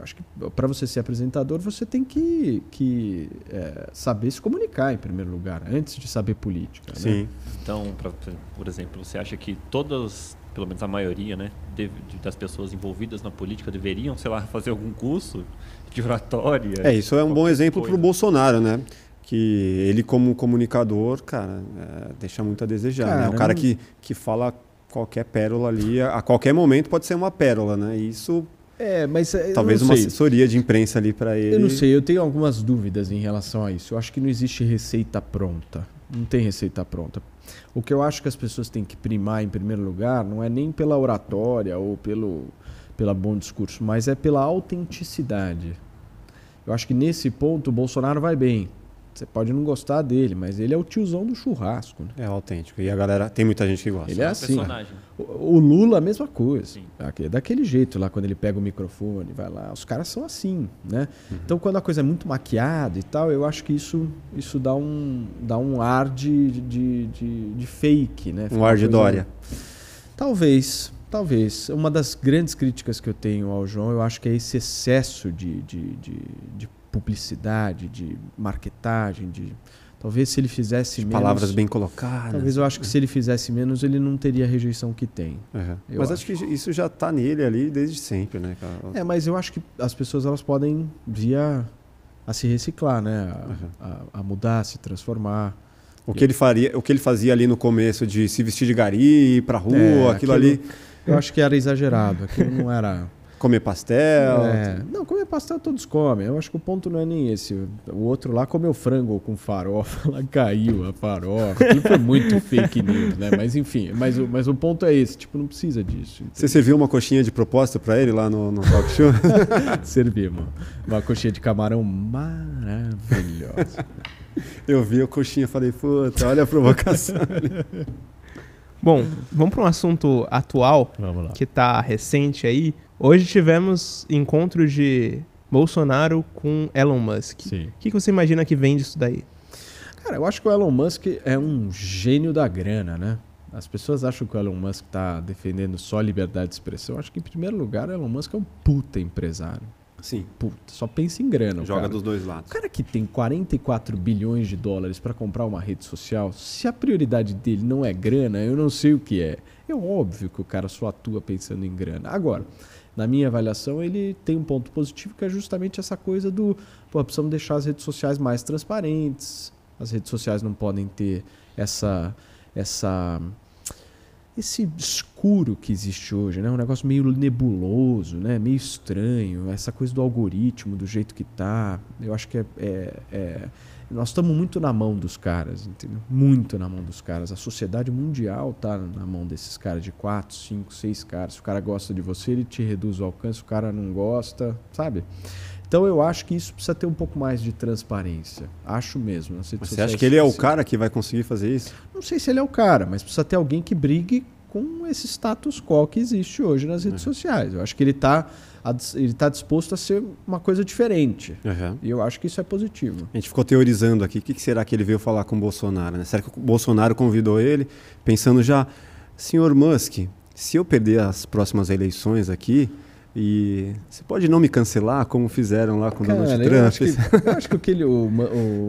acho que para você ser apresentador, você tem que, que é, saber se comunicar em primeiro lugar, antes de saber política. Né?
Sim. Né?
Então, pra, por exemplo, você acha que todas, pelo menos a maioria, né, de, das pessoas envolvidas na política deveriam, sei lá, fazer algum curso de oratória?
É, isso é um bom exemplo para o Bolsonaro, né? Que ele como comunicador, cara, é, deixa muito a desejar. Cara, né? O cara que, que fala qualquer pérola ali, a qualquer momento pode ser uma pérola, né? isso
é, mas é,
talvez uma assessoria de imprensa ali para ele.
Eu não sei, eu tenho algumas dúvidas em relação a isso. Eu acho que não existe receita pronta. Não tem receita pronta. O que eu acho que as pessoas têm que primar em primeiro lugar não é nem pela oratória ou pelo pela bom discurso, mas é pela autenticidade. Eu acho que nesse ponto o Bolsonaro vai bem Você pode não gostar dele, mas ele é o tiozão do churrasco. Né?
É autêntico. E a galera, tem muita gente que gosta.
Ele é, é assim. O, o, Lula, a mesma coisa. Sim. É daquele jeito lá, quando ele pega o microfone, vai lá. Os caras são assim, né? Uhum. Então, quando a coisa é muito maquiada e tal, eu acho que isso, isso dá, um, dá um ar de, de, de, de fake, né?
Fica um ar de Dória.
Talvez, talvez. Uma das grandes críticas que eu tenho ao João, eu acho que é esse excesso de, de, de, de publicidade, de marketagem, de talvez se ele fizesse
menos, palavras bem colocadas.
Talvez eu acho que se ele fizesse menos ele não teria a rejeição que tem.
Uhum. Mas acho. acho. que isso já está nele ali desde sempre, né? Cara?
É, mas eu acho que as pessoas elas podem vir a, se reciclar, né? A, uhum. a, a mudar, a se transformar.
O que ele faria, o que ele fazia ali no começo de se vestir de gari, ir pra rua, é, aquilo, aquilo ali.
Eu acho que era exagerado. Aquilo não era
Comer pastel?
É. Não, comer pastel todos comem. Eu acho que o ponto não é nem esse. O outro lá comeu frango com farofa, <laughs> lá caiu a farofa. Aquilo foi muito <laughs> fake news, né? Mas enfim, mas, mas o ponto é esse. Tipo, não precisa disso.
Entendeu? Você serviu uma coxinha de propósito para ele lá no, no talk show? <laughs>
Servi, mano. Uma coxinha de camarão maravilhosa.
Eu vi a coxinha e falei, puta, olha a provocação.
Bom, vamos para um assunto atual que está recente aí. Hoje tivemos encontro de Bolsonaro com Elon Musk. Sim. O que, você imagina que vem disso daí?
Cara, eu acho que o Elon Musk é um gênio da grana, né? As pessoas acham que o Elon Musk está defendendo só liberdade de expressão. Eu acho que, em primeiro lugar, o Elon Musk é um puta empresário.
Sim.
Puta, só pensa em grana.
Joga
cara.
dos dois lados.
O cara que tem 44 bilhões de dólares para comprar uma rede social, se a prioridade dele não é grana, eu não sei o que é. É óbvio que o cara só atua pensando em grana. Agora, na minha avaliação, ele tem um ponto positivo que é justamente essa coisa do, pô, precisamos deixar as redes sociais mais transparentes. As redes sociais não podem ter essa essa esse escuro que existe hoje, né? Um negócio meio nebuloso, né? Meio estranho, essa coisa do algoritmo, do jeito que tá. Eu acho que é, é, é nós estamos muito na mão dos caras, entendeu? Muito na mão dos caras. A sociedade mundial está na mão desses caras de quatro, cinco, seis caras. Se o cara gosta de você, ele te reduz o alcance. Se o cara não gosta, sabe? Então eu acho que isso precisa ter um pouco mais de transparência. Acho mesmo.
você acha que ele é o cara que vai conseguir fazer isso?
Não sei se ele é o cara, mas precisa ter alguém que brigue com esse status quo que existe hoje nas redes uhum. sociais. Eu acho que ele está ele tá disposto a ser uma coisa diferente. Uhum. E eu acho que isso é positivo.
A gente ficou teorizando aqui, o que será que ele veio falar com o Bolsonaro? Né? Será que o Bolsonaro convidou ele, pensando já, senhor Musk, se eu perder as próximas eleições aqui, e você pode não me cancelar, como fizeram lá com o Donald Trump?
Eu acho, que, eu acho que o que ele, o,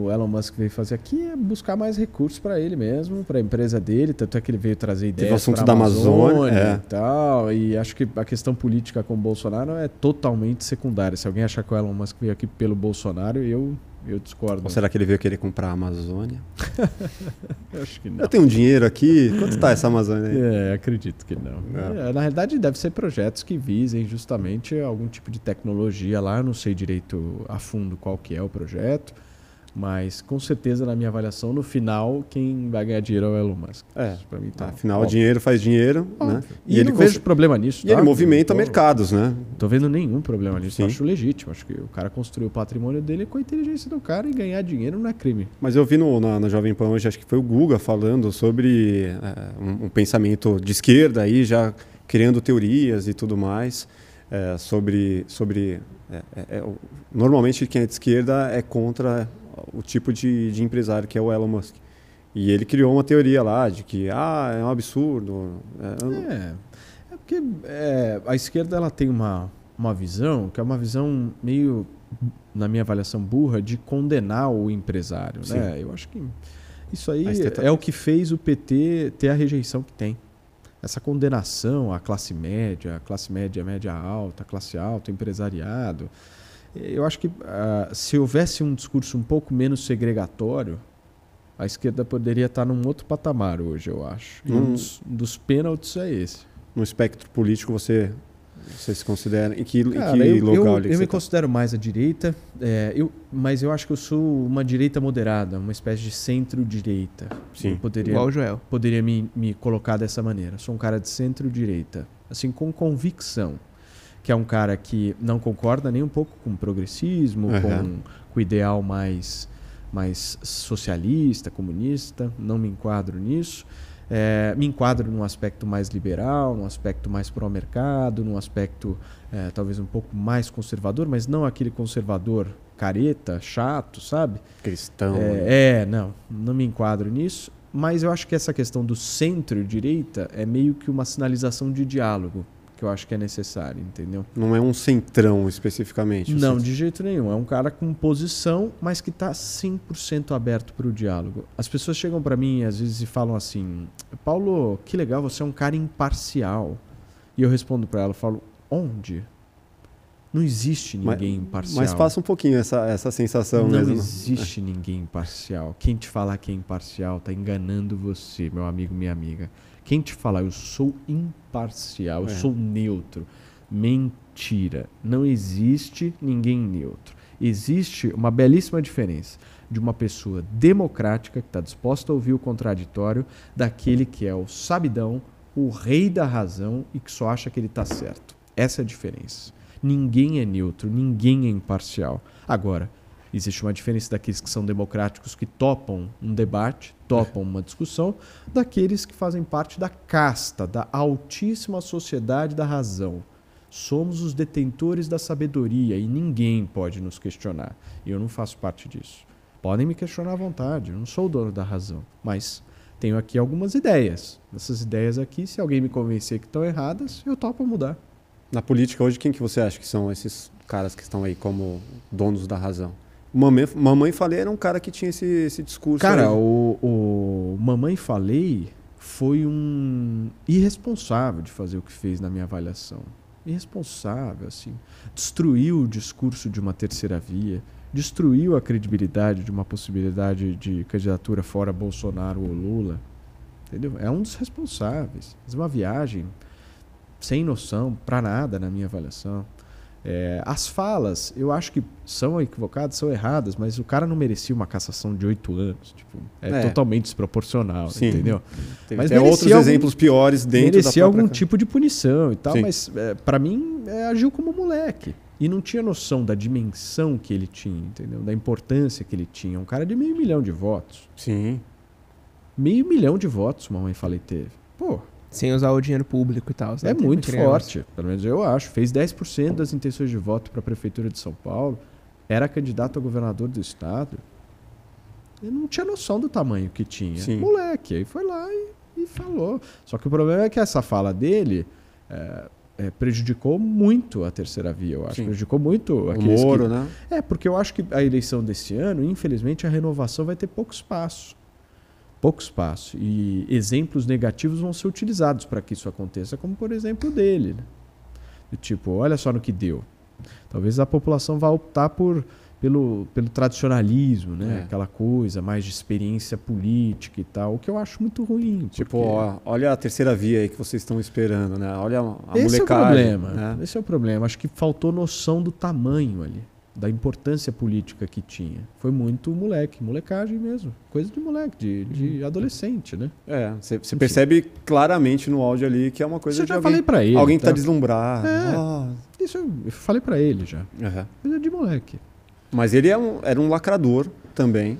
o, Elon Musk veio fazer aqui é buscar mais recursos para ele mesmo, para a empresa dele. Tanto é que ele veio trazer ideias.
o assunto da Amazônia é.
e tal. E acho que a questão política com o Bolsonaro é totalmente secundária. Se alguém achar que o Elon Musk veio aqui pelo Bolsonaro, eu eu discordo.
Ou será que ele veio querer comprar a Amazônia? <laughs>
eu acho que não.
Eu tenho um dinheiro aqui. Quanto está essa Amazônia aí?
É, acredito que não. É. É, na realidade, deve ser projetos que visem justamente algum tipo de tecnologia lá. Eu não sei direito a fundo qual que é o projeto. Mas com certeza, na minha avaliação, no final, quem vai ganhar dinheiro é o Elon Musk.
É, mim tá. Afinal, o dinheiro faz dinheiro, né?
E, e ele não cons... vejo problema nisso.
E tá? ele movimenta tô... mercados, né?
Tô vendo nenhum problema nisso. Acho legítimo. Acho que o cara construiu o patrimônio dele com a inteligência do cara e ganhar dinheiro não é crime.
Mas eu vi no, na, na Jovem Pan hoje, acho que foi o Guga falando sobre é, um, um, pensamento de esquerda aí, já criando teorias e tudo mais. É, sobre sobre é, é, é normalmente quem é de esquerda é contra o tipo de, de empresário que é o Elon Musk. E ele criou uma teoria lá de que ah, é um absurdo.
É, é, é porque é, a esquerda ela tem uma, uma visão que é uma visão meio, na minha avaliação, burra de condenar o empresário. Né? Eu acho que isso aí é o que fez o PT ter a rejeição que tem. Essa condenação à classe média, classe média, média alta, classe alta, empresariado. Eu acho que uh, se houvesse um discurso um pouco menos segregatório, a esquerda poderia estar num outro patamar hoje, eu acho. E um dos, dos pênaltis é esse.
No espectro político, você, você se considera. Em que, Cara, em que eu,
local
eu,
eu me tá? considero mais à direita, é, eu, mas eu acho que eu sou uma direita moderada, uma espécie de centro-direita.
Sim. Eu
poderia,
Igual o Joel.
Poderia me, me colocar dessa maneira. Sou um cara de centro-direita. Assim, com convicção que é um cara que não concorda nem um pouco com o progressismo, uhum. com, com o ideal mais mais socialista, comunista, não me enquadro nisso. É, me enquadro num aspecto mais liberal, num aspecto mais pró-mercado, num aspecto é, talvez um pouco mais conservador, mas não aquele conservador careta, chato, sabe?
Cristão.
É, é, não, não me enquadro nisso. Mas eu acho que essa questão do centro-direita é meio que uma sinalização de diálogo que eu acho que é necessário, entendeu?
Não é um centrão especificamente?
Não, centro. de jeito nenhum. É um cara com posição, mas que está 100% aberto para o diálogo. As pessoas chegam para mim às vezes e falam assim: Paulo, que legal, você é um cara imparcial. E eu respondo para ela, falo: onde? Não existe ninguém
mas,
imparcial.
Mas passa um pouquinho essa, essa sensação
não
mesmo.
Não existe ninguém imparcial. Quem te falar que é imparcial está enganando você, meu amigo, minha amiga. Quem te falar eu sou imparcial, é. eu sou neutro, mentira. Não existe ninguém neutro. Existe uma belíssima diferença de uma pessoa democrática que está disposta a ouvir o contraditório daquele que é o sabidão, o rei da razão e que só acha que ele está certo. Essa é a diferença. Ninguém é neutro, ninguém é imparcial. Agora, Existe uma diferença daqueles que são democráticos que topam um debate, topam uma discussão, daqueles que fazem parte da casta, da altíssima sociedade da razão. Somos os detentores da sabedoria e ninguém pode nos questionar. E eu não faço parte disso. Podem me questionar à vontade, eu não sou o dono da razão. Mas tenho aqui algumas ideias. Essas ideias aqui, se alguém me convencer que estão erradas, eu topo mudar.
Na política hoje, quem que você acha que são esses caras que estão aí como donos da razão? Mamãe, Mamãe Falei era um cara que tinha esse, esse discurso.
Cara, o, o Mamãe Falei foi um irresponsável de fazer o que fez na minha avaliação. Irresponsável, assim. Destruiu o discurso de uma terceira via, destruiu a credibilidade de uma possibilidade de candidatura fora Bolsonaro ou Lula. Entendeu? É um dos responsáveis. Fez uma viagem sem noção, para nada, na minha avaliação. É, as falas, eu acho que são equivocadas, são erradas, mas o cara não merecia uma cassação de oito anos. Tipo, é, é, totalmente desproporcional, Sim. entendeu?
Tem mas outros algum, exemplos piores dentro
merecia algum tipo de punição e tal, Sim. mas é, para mim é, agiu como moleque. E não tinha noção da dimensão que ele tinha, entendeu? Da importância que ele tinha. Um cara de meio milhão de votos.
Sim.
Meio milhão de votos, mamãe falei teve. Pô,
sem usar o dinheiro público e tal.
É muito forte, pelo menos eu acho. Fez 10% das intenções de voto para a Prefeitura de São Paulo. Era candidato a governador do estado. Ele não tinha noção do tamanho que tinha. Sim. Moleque, aí foi lá e, e, falou. Só que o problema é que essa fala dele é, é, prejudicou muito a terceira via, eu acho. Sim. Prejudicou muito
o Moro,
que...
né?
É, porque eu acho que a eleição desse ano, infelizmente, a renovação vai ter pouco espaço pouco espaço. E exemplos negativos vão ser utilizados para que isso aconteça, como por exemplo dele. Né? Do tipo, olha só no que deu. Talvez a população vá optar por, pelo, pelo tradicionalismo, né? É. Aquela coisa mais de experiência política e tal, o que eu acho muito ruim.
Tipo, porque... ó, olha a terceira via aí que vocês estão esperando, né? Olha a
Esse
molecagem.
Esse é o problema. Né? Esse é o problema. Acho que faltou noção do tamanho ali da importância política que tinha. Foi muito moleque, molecagem mesmo. Coisa de moleque, de, de uhum. adolescente, né?
É, você percebe claramente no áudio ali que é uma coisa
isso eu já alguém, falei para ele.
Alguém tá, tá deslumbrado.
É, oh. Isso eu, eu falei para ele já. Uhum. Coisa de moleque.
Mas ele é um, era um lacrador também.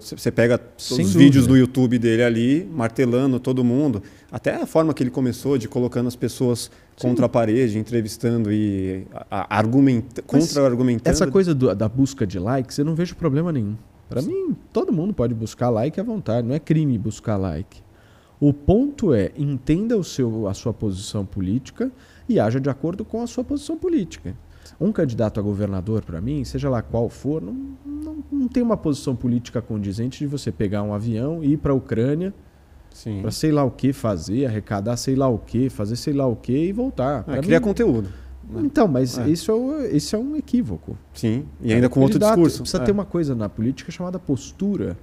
Você pega Sem os dúvida. vídeos do YouTube dele ali, martelando todo mundo. Até a forma que ele começou, de colocando as pessoas. Contra a parede, entrevistando e argumenta, contra-argumentando.
Essa coisa do, da busca de likes, eu não vejo problema nenhum. Para mim, todo mundo pode buscar like à vontade. Não é crime buscar like. O ponto é, entenda o seu, a sua posição política e haja de acordo com a sua posição política. Um candidato a governador, para mim, seja lá qual for, não, não, não tem uma posição política condizente de você pegar um avião, ir para a Ucrânia, para sei lá o que fazer, arrecadar sei lá o que, fazer sei lá o que e voltar.
É, criar mim... conteúdo.
Né? Então, mas é. isso, é, isso é um equívoco.
Sim, e ainda com outro discurso.
Precisa é. ter uma coisa na política chamada postura.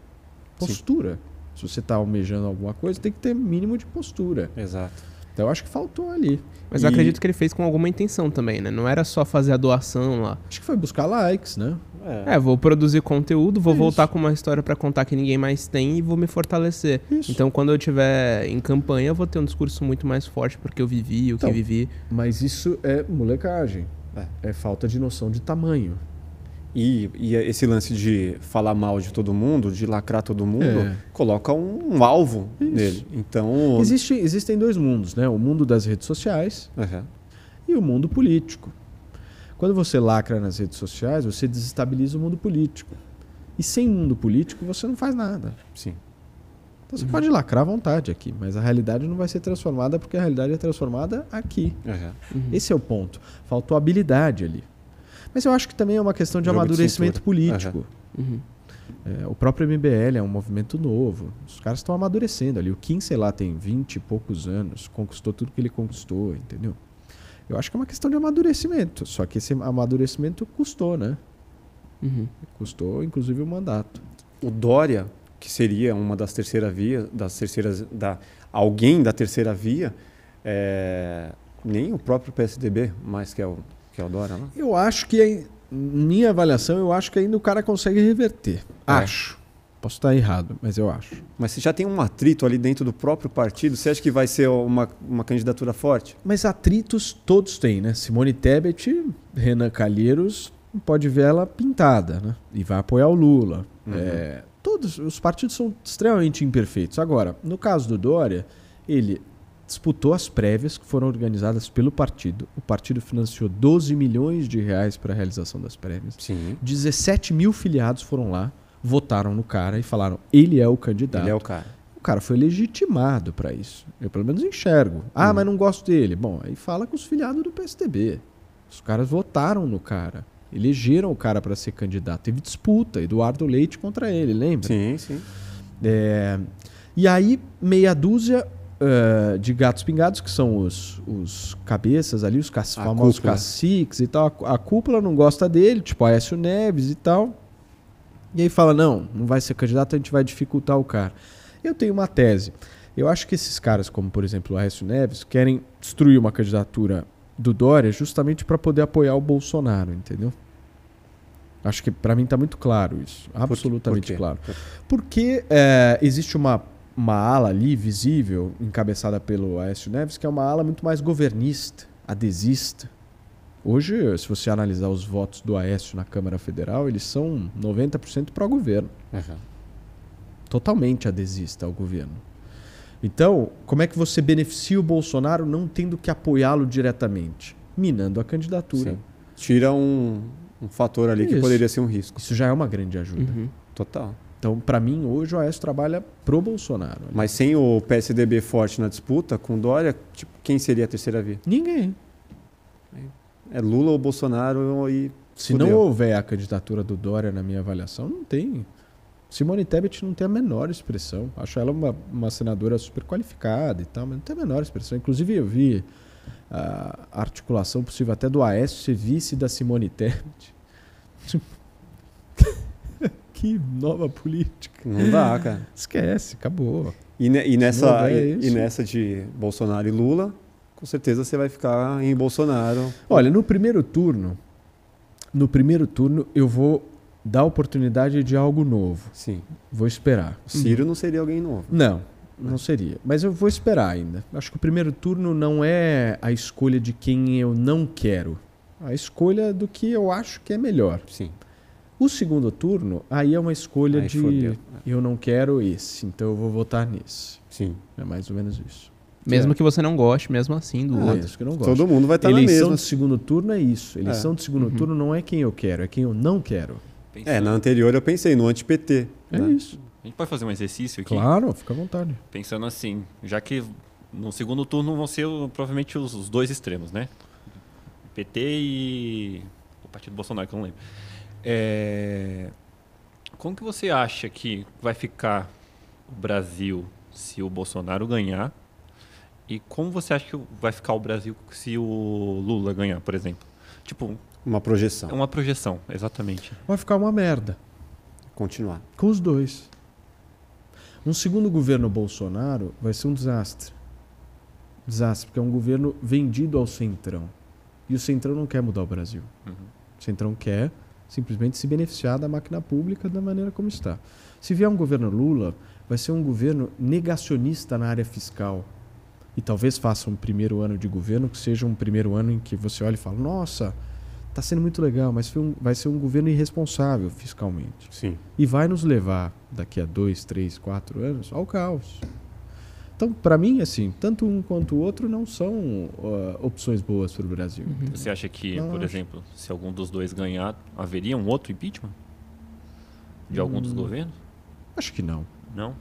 Postura. Sim. Se você está almejando alguma coisa, tem que ter mínimo de postura.
Exato.
Então eu acho que faltou ali.
Mas e... eu acredito que ele fez com alguma intenção também, né? Não era só fazer a doação lá.
Acho que foi buscar likes, né?
É, é vou produzir conteúdo, vou é voltar com uma história para contar que ninguém mais tem e vou me fortalecer. Isso. Então quando eu estiver em campanha, eu vou ter um discurso muito mais forte porque eu vivi o então, que vivi.
Mas isso é molecagem. É. é falta de noção de tamanho.
E, e, esse lance de falar mal de todo mundo, de lacrar todo mundo, é. coloca um, um alvo Isso. nele. Então
Existe, existem dois mundos, né? O mundo das redes sociais uhum. e o mundo político. Quando você lacra nas redes sociais, você desestabiliza o mundo político. E sem mundo político, você não faz nada.
Sim.
Então você uhum. pode lacrar à vontade aqui, mas a realidade não vai ser transformada porque a realidade é transformada aqui. Uhum. Esse é o ponto. Faltou habilidade ali. Mas eu acho que também é uma questão de Jogo amadurecimento de político. Uhum. É, o próprio MBL é um movimento novo. Os caras estão amadurecendo ali. O Kim, sei lá, tem 20 e poucos anos, conquistou tudo que ele conquistou, entendeu? Eu acho que é uma questão de amadurecimento. Só que esse amadurecimento custou, né? Uhum. Custou, inclusive, o mandato.
O Dória, que seria uma das terceiras vias, das terceiras, da, alguém da terceira via, é, nem o próprio PSDB, mais que é o que é o Dória, né?
Eu acho que, minha avaliação, eu acho que ainda o cara consegue reverter. É. Acho. Posso estar errado, mas eu acho.
Mas você já tem um atrito ali dentro do próprio partido, você acha que vai ser uma, uma candidatura forte?
Mas atritos todos têm, né? Simone Tebet, Renan Calheiros, pode ver ela pintada, né? E vai apoiar o Lula. Uhum. É, todos os partidos são extremamente imperfeitos. Agora, no caso do Dória, ele disputou as prévias que foram organizadas pelo partido. O partido financiou 12 milhões de reais para a realização das prévias.
Sim.
17 mil filiados foram lá, votaram no cara e falaram: ele é o candidato.
Ele é o cara.
O cara foi legitimado para isso. Eu pelo menos enxergo. Ah, uhum. mas não gosto dele. Bom, aí fala com os filiados do PSDB. Os caras votaram no cara. Elegeram o cara para ser candidato. Teve disputa, Eduardo Leite contra ele, lembra?
Sim, sim.
É... E aí, meia dúzia uh, de gatos pingados, que são os, os cabeças ali, os famosos cúpula. caciques e tal. A, a, cúpula não gosta dele, tipo Aécio Neves e tal. E aí fala: não, não vai ser candidato, a gente vai dificultar o cara. Eu tenho uma tese. Eu acho que esses caras, como por exemplo o Aécio Neves, querem destruir uma candidatura do Dória justamente para poder apoiar o Bolsonaro, entendeu? Acho que para mim está muito claro isso, absolutamente por claro. Porque é, existe uma uma ala ali visível, encabeçada pelo Aécio Neves, que é uma ala muito mais governista, adesista. Hoje, se você analisar os votos do Aécio na Câmara Federal, eles são 90% pró-governo. Uhum. Totalmente adesista ao governo. Então, como é que você beneficia o Bolsonaro não tendo que apoiá-lo diretamente? Minando a candidatura. Sim.
Tira um, um fator ali que poderia ser um risco.
Isso já é uma grande ajuda.
Uhum. Total.
Então, para mim, hoje o Aécio trabalha pro Bolsonaro.
Mas sem o PSDB forte na disputa, com Dória, tipo, quem seria a terceira via?
Ninguém.
É Lula ou Bolsonaro e.
Se fudeu. não houver a candidatura do Dória, na minha avaliação, não tem. Simone Tebet não tem a menor expressão. Acho ela uma, uma senadora super qualificada e tal, mas não tem a menor expressão. Inclusive, eu vi a articulação possível até do Aécio ser vice da Simone Tebet. <laughs> que nova política.
Não dá, cara.
Esquece, acabou.
E, ne, e nessa, e, e, nessa de Bolsonaro e Lula, com certeza você vai ficar em Bolsonaro.
Olha, no primeiro turno, no primeiro turno eu vou dar oportunidade de algo novo.
Sim.
Vou esperar.
O Ciro uhum. não seria alguém novo.
Não, não seria. Mas eu vou esperar ainda. Acho que o primeiro turno não é a escolha de quem eu não quero. A escolha do que eu acho que é melhor.
Sim.
O segundo turno, aí é uma escolha aí de fodeu. eu não quero esse, então eu vou votar nesse.
Sim.
É mais ou menos isso.
Mesmo é. que você não goste, mesmo assim, do ah, outro.
Que não
gosto. Todo mundo vai estar na
mesma. Eleição de segundo turno é isso. Eleição é. de segundo uhum. turno não é quem eu quero, é quem eu não quero.
Pensando. É, na anterior eu pensei no anti-PT.
É né? isso.
A gente pode fazer um exercício aqui?
Claro, fica à vontade.
Pensando assim, já que no segundo turno vão ser provavelmente os, os dois extremos, né? PT e o Partido Bolsonaro, que eu não lembro. É... Como que você acha que vai ficar o Brasil se o Bolsonaro ganhar? E como você acha que vai ficar o Brasil se o Lula ganhar, por exemplo? Tipo,
uma projeção.
Uma projeção, exatamente.
Vai ficar uma merda.
Continuar.
Com os dois. Um segundo governo Bolsonaro vai ser um desastre. Desastre, porque é um governo vendido ao Centrão. E o Centrão não quer mudar o Brasil. Uhum. O Centrão quer simplesmente se beneficiar da máquina pública da maneira como está. Se vier um governo Lula, vai ser um governo negacionista na área fiscal. E talvez faça um primeiro ano de governo que seja um primeiro ano em que você olha e fala: nossa, Está sendo muito legal, mas um, vai ser um governo irresponsável fiscalmente.
Sim.
E vai nos levar, daqui a dois, três, quatro anos, ao caos. Então, para mim, assim, tanto um quanto o outro não são uh, opções boas para o Brasil.
Uhum. Você acha que, não por acho. exemplo, se algum dos dois ganhar, haveria um outro impeachment? De algum hum, dos governos?
Acho que não.
Não?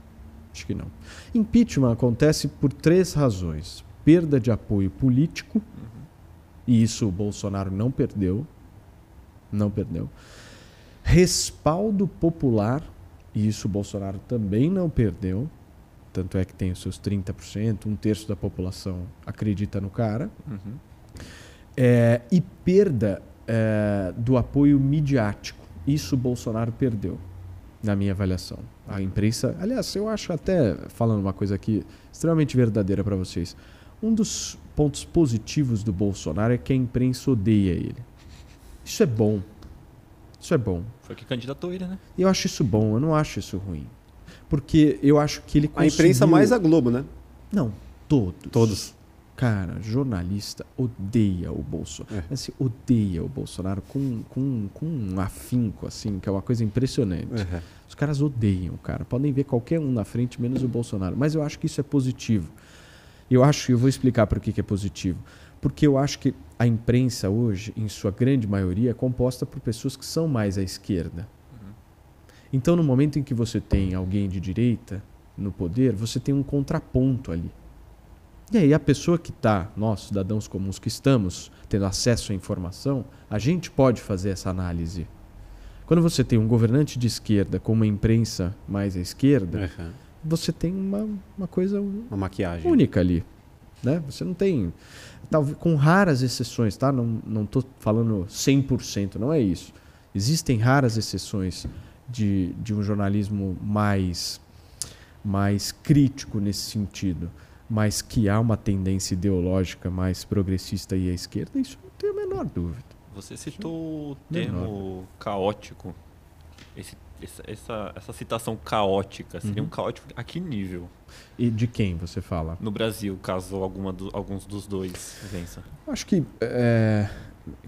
Acho que não. Impeachment acontece por três razões: perda de apoio político, uhum. e isso o Bolsonaro não perdeu. Não perdeu. Respaldo popular, e isso o Bolsonaro também não perdeu. Tanto é que tem os seus 30%, um terço da população acredita no cara. Uhum. É, e perda é, do apoio midiático. Isso o Bolsonaro perdeu, na minha avaliação. A imprensa, aliás, eu acho até, falando uma coisa aqui extremamente verdadeira para vocês, um dos pontos positivos do Bolsonaro é que a imprensa odeia ele. Isso é bom. Isso é bom.
Foi que candidatou ele, né?
Eu acho isso bom, eu não acho isso ruim. Porque eu acho que ele
conseguiu... A imprensa mais a Globo, né?
Não, todos.
Todos.
Cara, jornalista odeia o Bolsonaro. É. Assim, odeia o Bolsonaro com, com, com um afinco, assim, que é uma coisa impressionante. Uhum. Os caras odeiam o cara. Podem ver qualquer um na frente, menos o Bolsonaro. Mas eu acho que isso é positivo. Eu acho, eu vou explicar por que, que é positivo. Porque eu acho que a imprensa hoje, em sua grande maioria, é composta por pessoas que são mais à esquerda. Então, no momento em que você tem alguém de direita no poder, você tem um contraponto ali. E aí, a pessoa que está, nós, cidadãos comuns que estamos tendo acesso à informação, a gente pode fazer essa análise. Quando você tem um governante de esquerda com uma imprensa mais à esquerda, uhum. você tem uma, uma coisa
uma maquiagem.
única ali. Né? Você não tem. Talvez, com raras exceções, tá? Não estou falando 100%, não é isso. Existem raras exceções de, de um jornalismo mais, mais crítico nesse sentido, mas que há uma tendência ideológica mais progressista e à esquerda, isso não tenho a menor dúvida.
Você citou o termo menor. caótico. Esse, essa, essa, essa, citação caótica seria uhum. um caótico a que nível?
E de quem você fala?
No Brasil, caso alguma do, alguns dos dois vença.
Acho que é,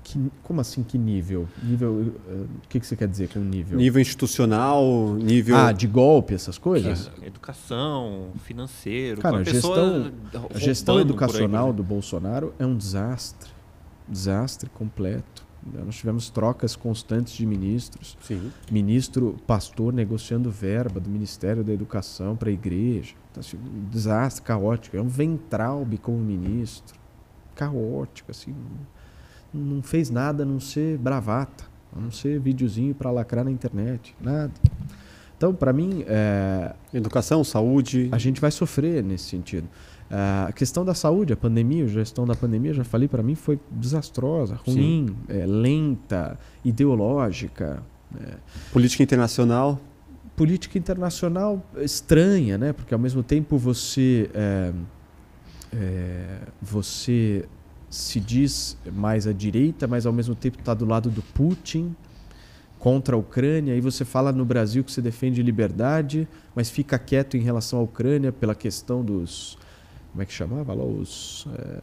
que, como assim, que nível? Nível. Uh, o que, que você quer dizer com nível?
Nível institucional, nível.
Ah, de golpe, essas coisas?
Que, educação, financeiro.
Cara, a gestão, a gestão educacional do Bolsonaro é um desastre. Desastre completo. Nós tivemos trocas constantes de ministros.
Sim.
Ministro, pastor negociando verba do Ministério da Educação para a igreja. Então, assim, um desastre caótico. É um ventralbe como ministro. Caótico, assim não fez nada a não ser bravata, a não ser videozinho para lacrar na internet, nada. Então, para mim. É,
Educação, saúde.
A gente vai sofrer nesse sentido. É, a questão da saúde, a pandemia, a gestão da pandemia, já falei, para mim foi desastrosa, ruim, é, lenta, ideológica.
É. Política internacional?
Política internacional estranha, né? Porque ao mesmo tempo você. É, é, você se diz mais à direita, mas ao mesmo tempo está do lado do Putin contra a Ucrânia. Aí você fala no Brasil que você defende liberdade, mas fica quieto em relação à Ucrânia pela questão dos. Como é que chamava lá? Os. É,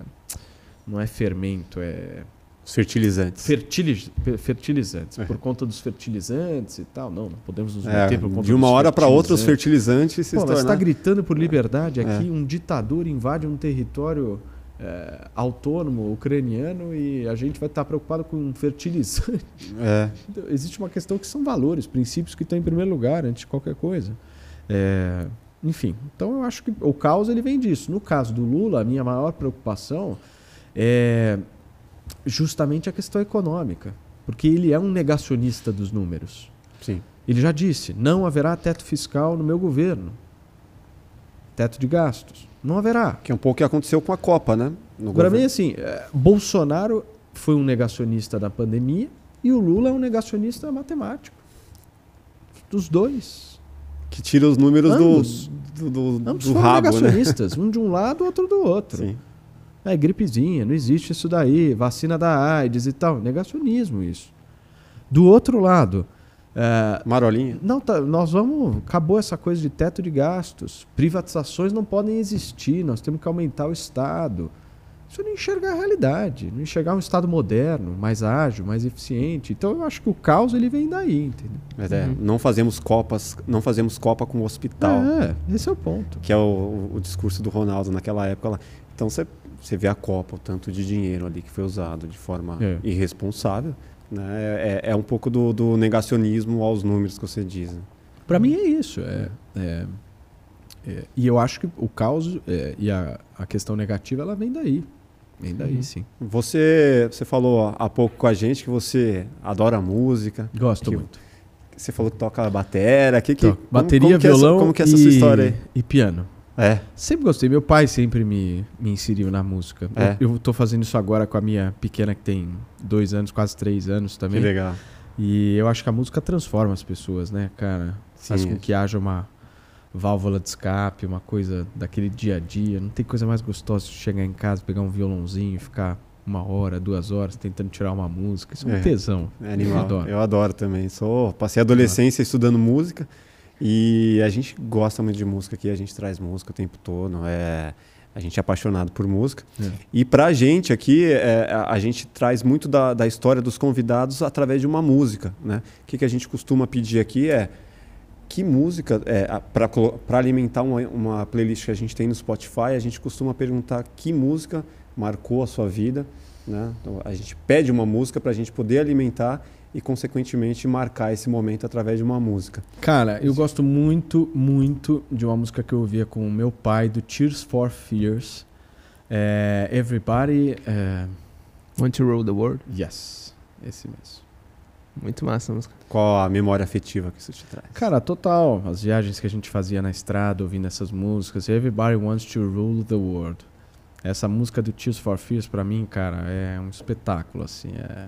não é fermento, é.
Os fertilizantes.
Fertiliz, fertilizantes. É. Por conta dos fertilizantes e tal. Não, não podemos nos é, meter é, por conta
De uma hora para outra, os fertilizantes se
Pô, Você está gritando por liberdade aqui, é. um ditador invade um território é, autônomo ucraniano e a gente vai estar preocupado com fertilizante. <laughs>
É.
Então, existe uma questão que são valores, princípios que estão em primeiro lugar antes de qualquer coisa. É, enfim, então eu acho que o caos ele vem disso. No caso do Lula, a minha maior preocupação é justamente a questão econômica, porque ele é um negacionista dos números.
Sim.
Ele já disse: não haverá teto fiscal no meu governo, teto de gastos. Não haverá.
Que é um pouco o que aconteceu com a Copa, né?
Para mim, assim, é, Bolsonaro foi um negacionista da pandemia e o Lula é um negacionista matemático. Dos dois.
Que tira os números Ambos. do, do, do, Ambos do foram rabo,
né? negacionistas. Né? Um de um lado, outro do outro.
Sim.
É gripezinha, não existe isso daí, vacina da AIDS e tal. Negacionismo isso. Do outro lado,
é, Marolinha?
Não, tá, nós vamos. Acabou essa coisa de teto de gastos. Privatizações não podem existir, nós temos que aumentar o Estado. Isso não enxergar a realidade, não enxergar um Estado moderno, mais ágil, mais eficiente. Então eu acho que o caos ele vem daí, entendeu?
Mas é, uhum. não fazemos copas, não fazemos copa com o hospital.
É, esse é o ponto.
Que é o, o discurso do Ronaldo naquela época lá. Então você, você vê a copa, o tanto de dinheiro ali que foi usado de forma é. irresponsável. Né? É, é, é um pouco do, do, negacionismo aos números que você diz. Né?
Para mim é isso. É, é, é, e eu acho que o caos é, e a, a questão negativa ela vem daí. Vem daí, uhum. sim.
Você, você falou há pouco com a gente que você adora música.
Gosto
que,
muito.
Você falou que toca batera. Que, que,
como, Bateria, como violão
essa, como que é essa e, sua história aí?
E piano.
É.
Sempre gostei. Meu pai sempre me, me inseriu na música. É. Eu, estou fazendo isso agora com a minha pequena que tem dois anos, quase três anos também.
Que legal.
E eu acho que a música transforma as pessoas, né, cara? Sim. Faz com que haja uma válvula de escape, uma coisa daquele dia a dia. Não tem coisa mais gostosa de chegar em casa, pegar um violãozinho e ficar uma hora, duas horas tentando tirar uma música. Isso é um é, tesão.
É animal. Eu adoro. Eu adoro também. Sou, passei a adolescência é. estudando música e a gente gosta muito de música aqui, a gente traz música o tempo todo. É, a gente é apaixonado por música. É. E pra gente aqui, é, a gente traz muito da, da história dos convidados através de uma música. Né? O que, que a gente costuma pedir aqui é que música, é, para alimentar uma, uma, playlist que a gente tem no Spotify, a gente costuma perguntar que música marcou a sua vida. Né? Então, a gente pede uma música para a gente poder alimentar e, consequentemente, marcar esse momento através de uma música.
Cara, eu gosto muito, muito de uma música que eu ouvia com o meu pai, do Tears for Fears. É, Everybody. É...
Want to Rule the World?
Yes, esse mesmo.
Muito massa a música.
Qual a memória afetiva que isso te traz?
Cara, total. As viagens que a gente fazia na estrada ouvindo essas músicas. Everybody Wants to Rule the World. Essa música do Tears for Fears, pra mim, cara, é um espetáculo, assim. É,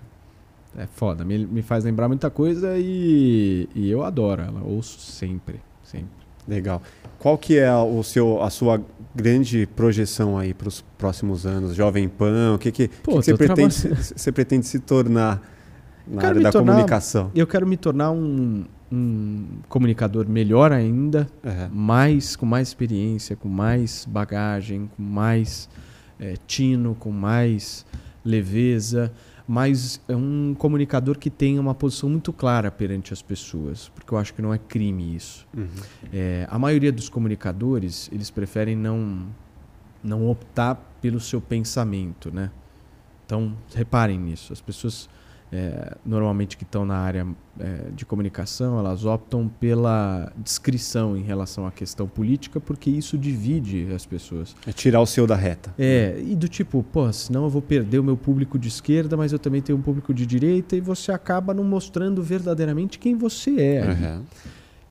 é foda. Me, me faz lembrar muita coisa e, e eu adoro ela. Ouço sempre, sempre.
Legal. Qual que é o seu, a sua grande projeção aí para os próximos anos? Jovem Pan, o que, que, Pô, que, que você, pretende, você pretende se tornar? na área da tornar, comunicação.
Eu quero me tornar um, um comunicador melhor ainda, uhum. mais com mais experiência, com mais bagagem, com mais é, tino, com mais leveza, mas é um comunicador que tenha uma posição muito clara perante as pessoas, porque eu acho que não é crime isso. Uhum. É, a maioria dos comunicadores eles preferem não não optar pelo seu pensamento, né? Então reparem nisso, as pessoas é, normalmente que estão na área é, de comunicação, elas optam pela descrição em relação à questão política, porque isso divide as pessoas.
É tirar o seu da reta.
É, e do tipo, pô, senão eu vou perder o meu público de esquerda, mas eu também tenho um público de direita, e você acaba não mostrando verdadeiramente quem você é. Uhum.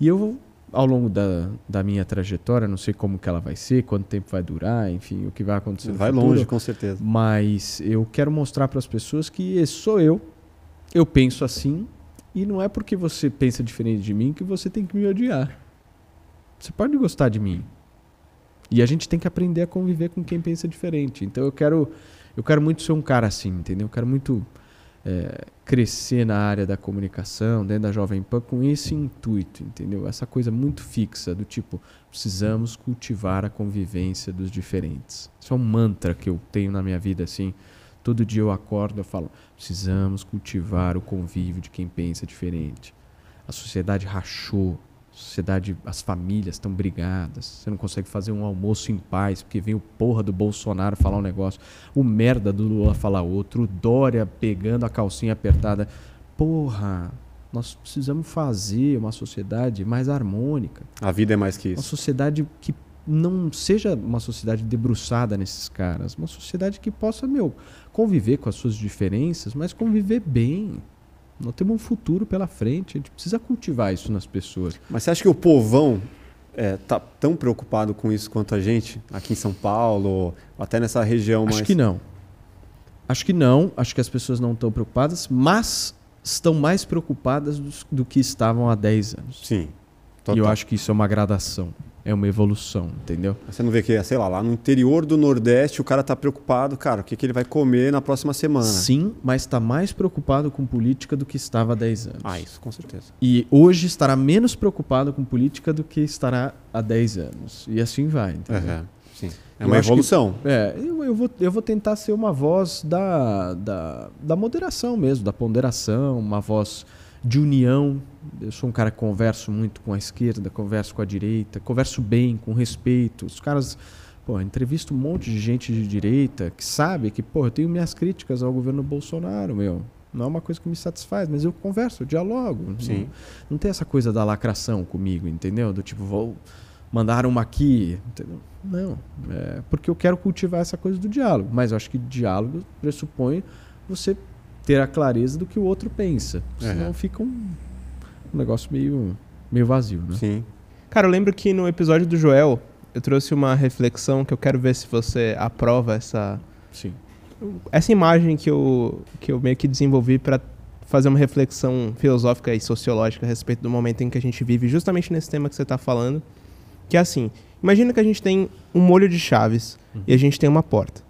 E eu, ao longo da, da minha trajetória, não sei como que ela vai ser, quanto tempo vai durar, enfim, o que vai acontecer.
Vai
futuro,
longe, com certeza.
Mas eu quero mostrar para as pessoas que sou eu eu penso assim e não é porque você pensa diferente de mim que você tem que me odiar. Você pode gostar de mim. E a gente tem que aprender a conviver com quem pensa diferente. Então eu quero, eu quero muito ser um cara assim, entendeu? Eu quero muito é, crescer na área da comunicação, dentro da Jovem Pan, com esse intuito, entendeu? Essa coisa muito fixa do tipo, precisamos cultivar a convivência dos diferentes. Isso é um mantra que eu tenho na minha vida, assim. Todo dia eu acordo e falo: precisamos cultivar o convívio de quem pensa diferente. A sociedade rachou, a sociedade, as famílias estão brigadas. Você não consegue fazer um almoço em paz porque vem o porra do Bolsonaro falar um negócio, o merda do Lula falar outro, o Dória pegando a calcinha apertada. Porra, nós precisamos fazer uma sociedade mais harmônica.
A vida é mais que isso.
Uma sociedade que não seja uma sociedade debruçada nesses caras, uma sociedade que possa, meu, conviver com as suas diferenças, mas conviver bem. Nós temos um futuro pela frente, a gente precisa cultivar isso nas pessoas.
Mas você acha que o povão é, tá tão preocupado com isso quanto a gente, aqui em São Paulo, ou até nessa região
Acho que não. Acho que não, acho que as pessoas não estão preocupadas, mas estão mais preocupadas do, do que estavam há 10 anos.
Sim.
Total. E eu acho que isso é uma gradação é uma evolução, entendeu?
Você não vê que, sei lá, lá no interior do Nordeste o cara está preocupado, cara, o que, que ele vai comer na próxima semana.
Sim, mas está mais preocupado com política do que estava há 10 anos.
Ah, isso, com certeza.
E hoje estará menos preocupado com política do que estará há 10 anos. E assim vai, entendeu? Uhum.
sim. É uma evolução.
Que, é, eu, eu, vou, eu vou tentar ser uma voz da, da, da moderação mesmo, da ponderação, uma voz de união. Eu sou um cara que converso muito com a esquerda, converso com a direita, converso bem, com respeito. Os caras. Pô, entrevisto um monte de gente de direita que sabe que, pô, eu tenho minhas críticas ao governo Bolsonaro, meu. Não é uma coisa que me satisfaz, mas eu converso, eu dialogo. Sim. Não, não tem essa coisa da lacração comigo, entendeu? Do tipo, vou mandar uma aqui. Entendeu? Não. É porque eu quero cultivar essa coisa do diálogo. Mas eu acho que diálogo pressupõe você ter a clareza do que o outro pensa. Senão fica um, um, negócio meio, meio vazio, né?
Sim. Cara, eu lembro que no episódio do Joel, eu trouxe uma reflexão que eu quero ver se você aprova essa...
Sim.
Essa imagem que eu, que eu meio que desenvolvi para fazer uma reflexão filosófica e sociológica a respeito do momento em que a gente vive, justamente nesse tema que você está falando, que é assim, imagina que a gente tem um molho de chaves uhum. e a gente tem uma porta.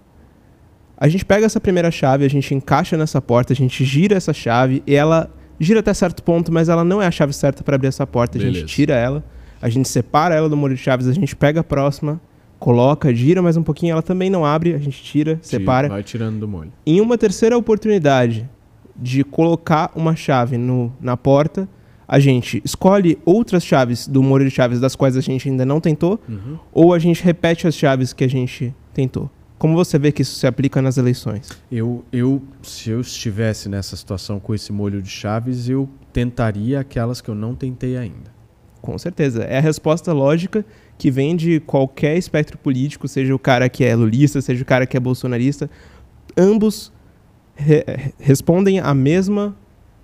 A gente pega essa primeira chave, a gente encaixa nessa porta, a gente gira essa chave e ela gira até certo ponto, mas ela não é a chave certa para abrir essa porta. A Beleza. gente tira ela, a gente separa ela do molho de chaves, a gente pega a próxima, coloca, gira mais um pouquinho, ela também não abre, a gente tira, tira separa.
Vai tirando do molho.
Em uma terceira oportunidade de colocar uma chave no, na porta, a gente escolhe outras chaves do molho de chaves das quais a gente ainda não tentou, uhum. ou a gente repete as chaves que a gente tentou. Como você vê que isso se aplica nas eleições?
Eu, eu, se eu estivesse nessa situação com esse molho de chaves, eu tentaria aquelas que eu não tentei ainda.
Com certeza. É a resposta lógica que vem de qualquer espectro político, seja o cara que é lulista, seja o cara que é bolsonarista. Ambos re respondem a mesma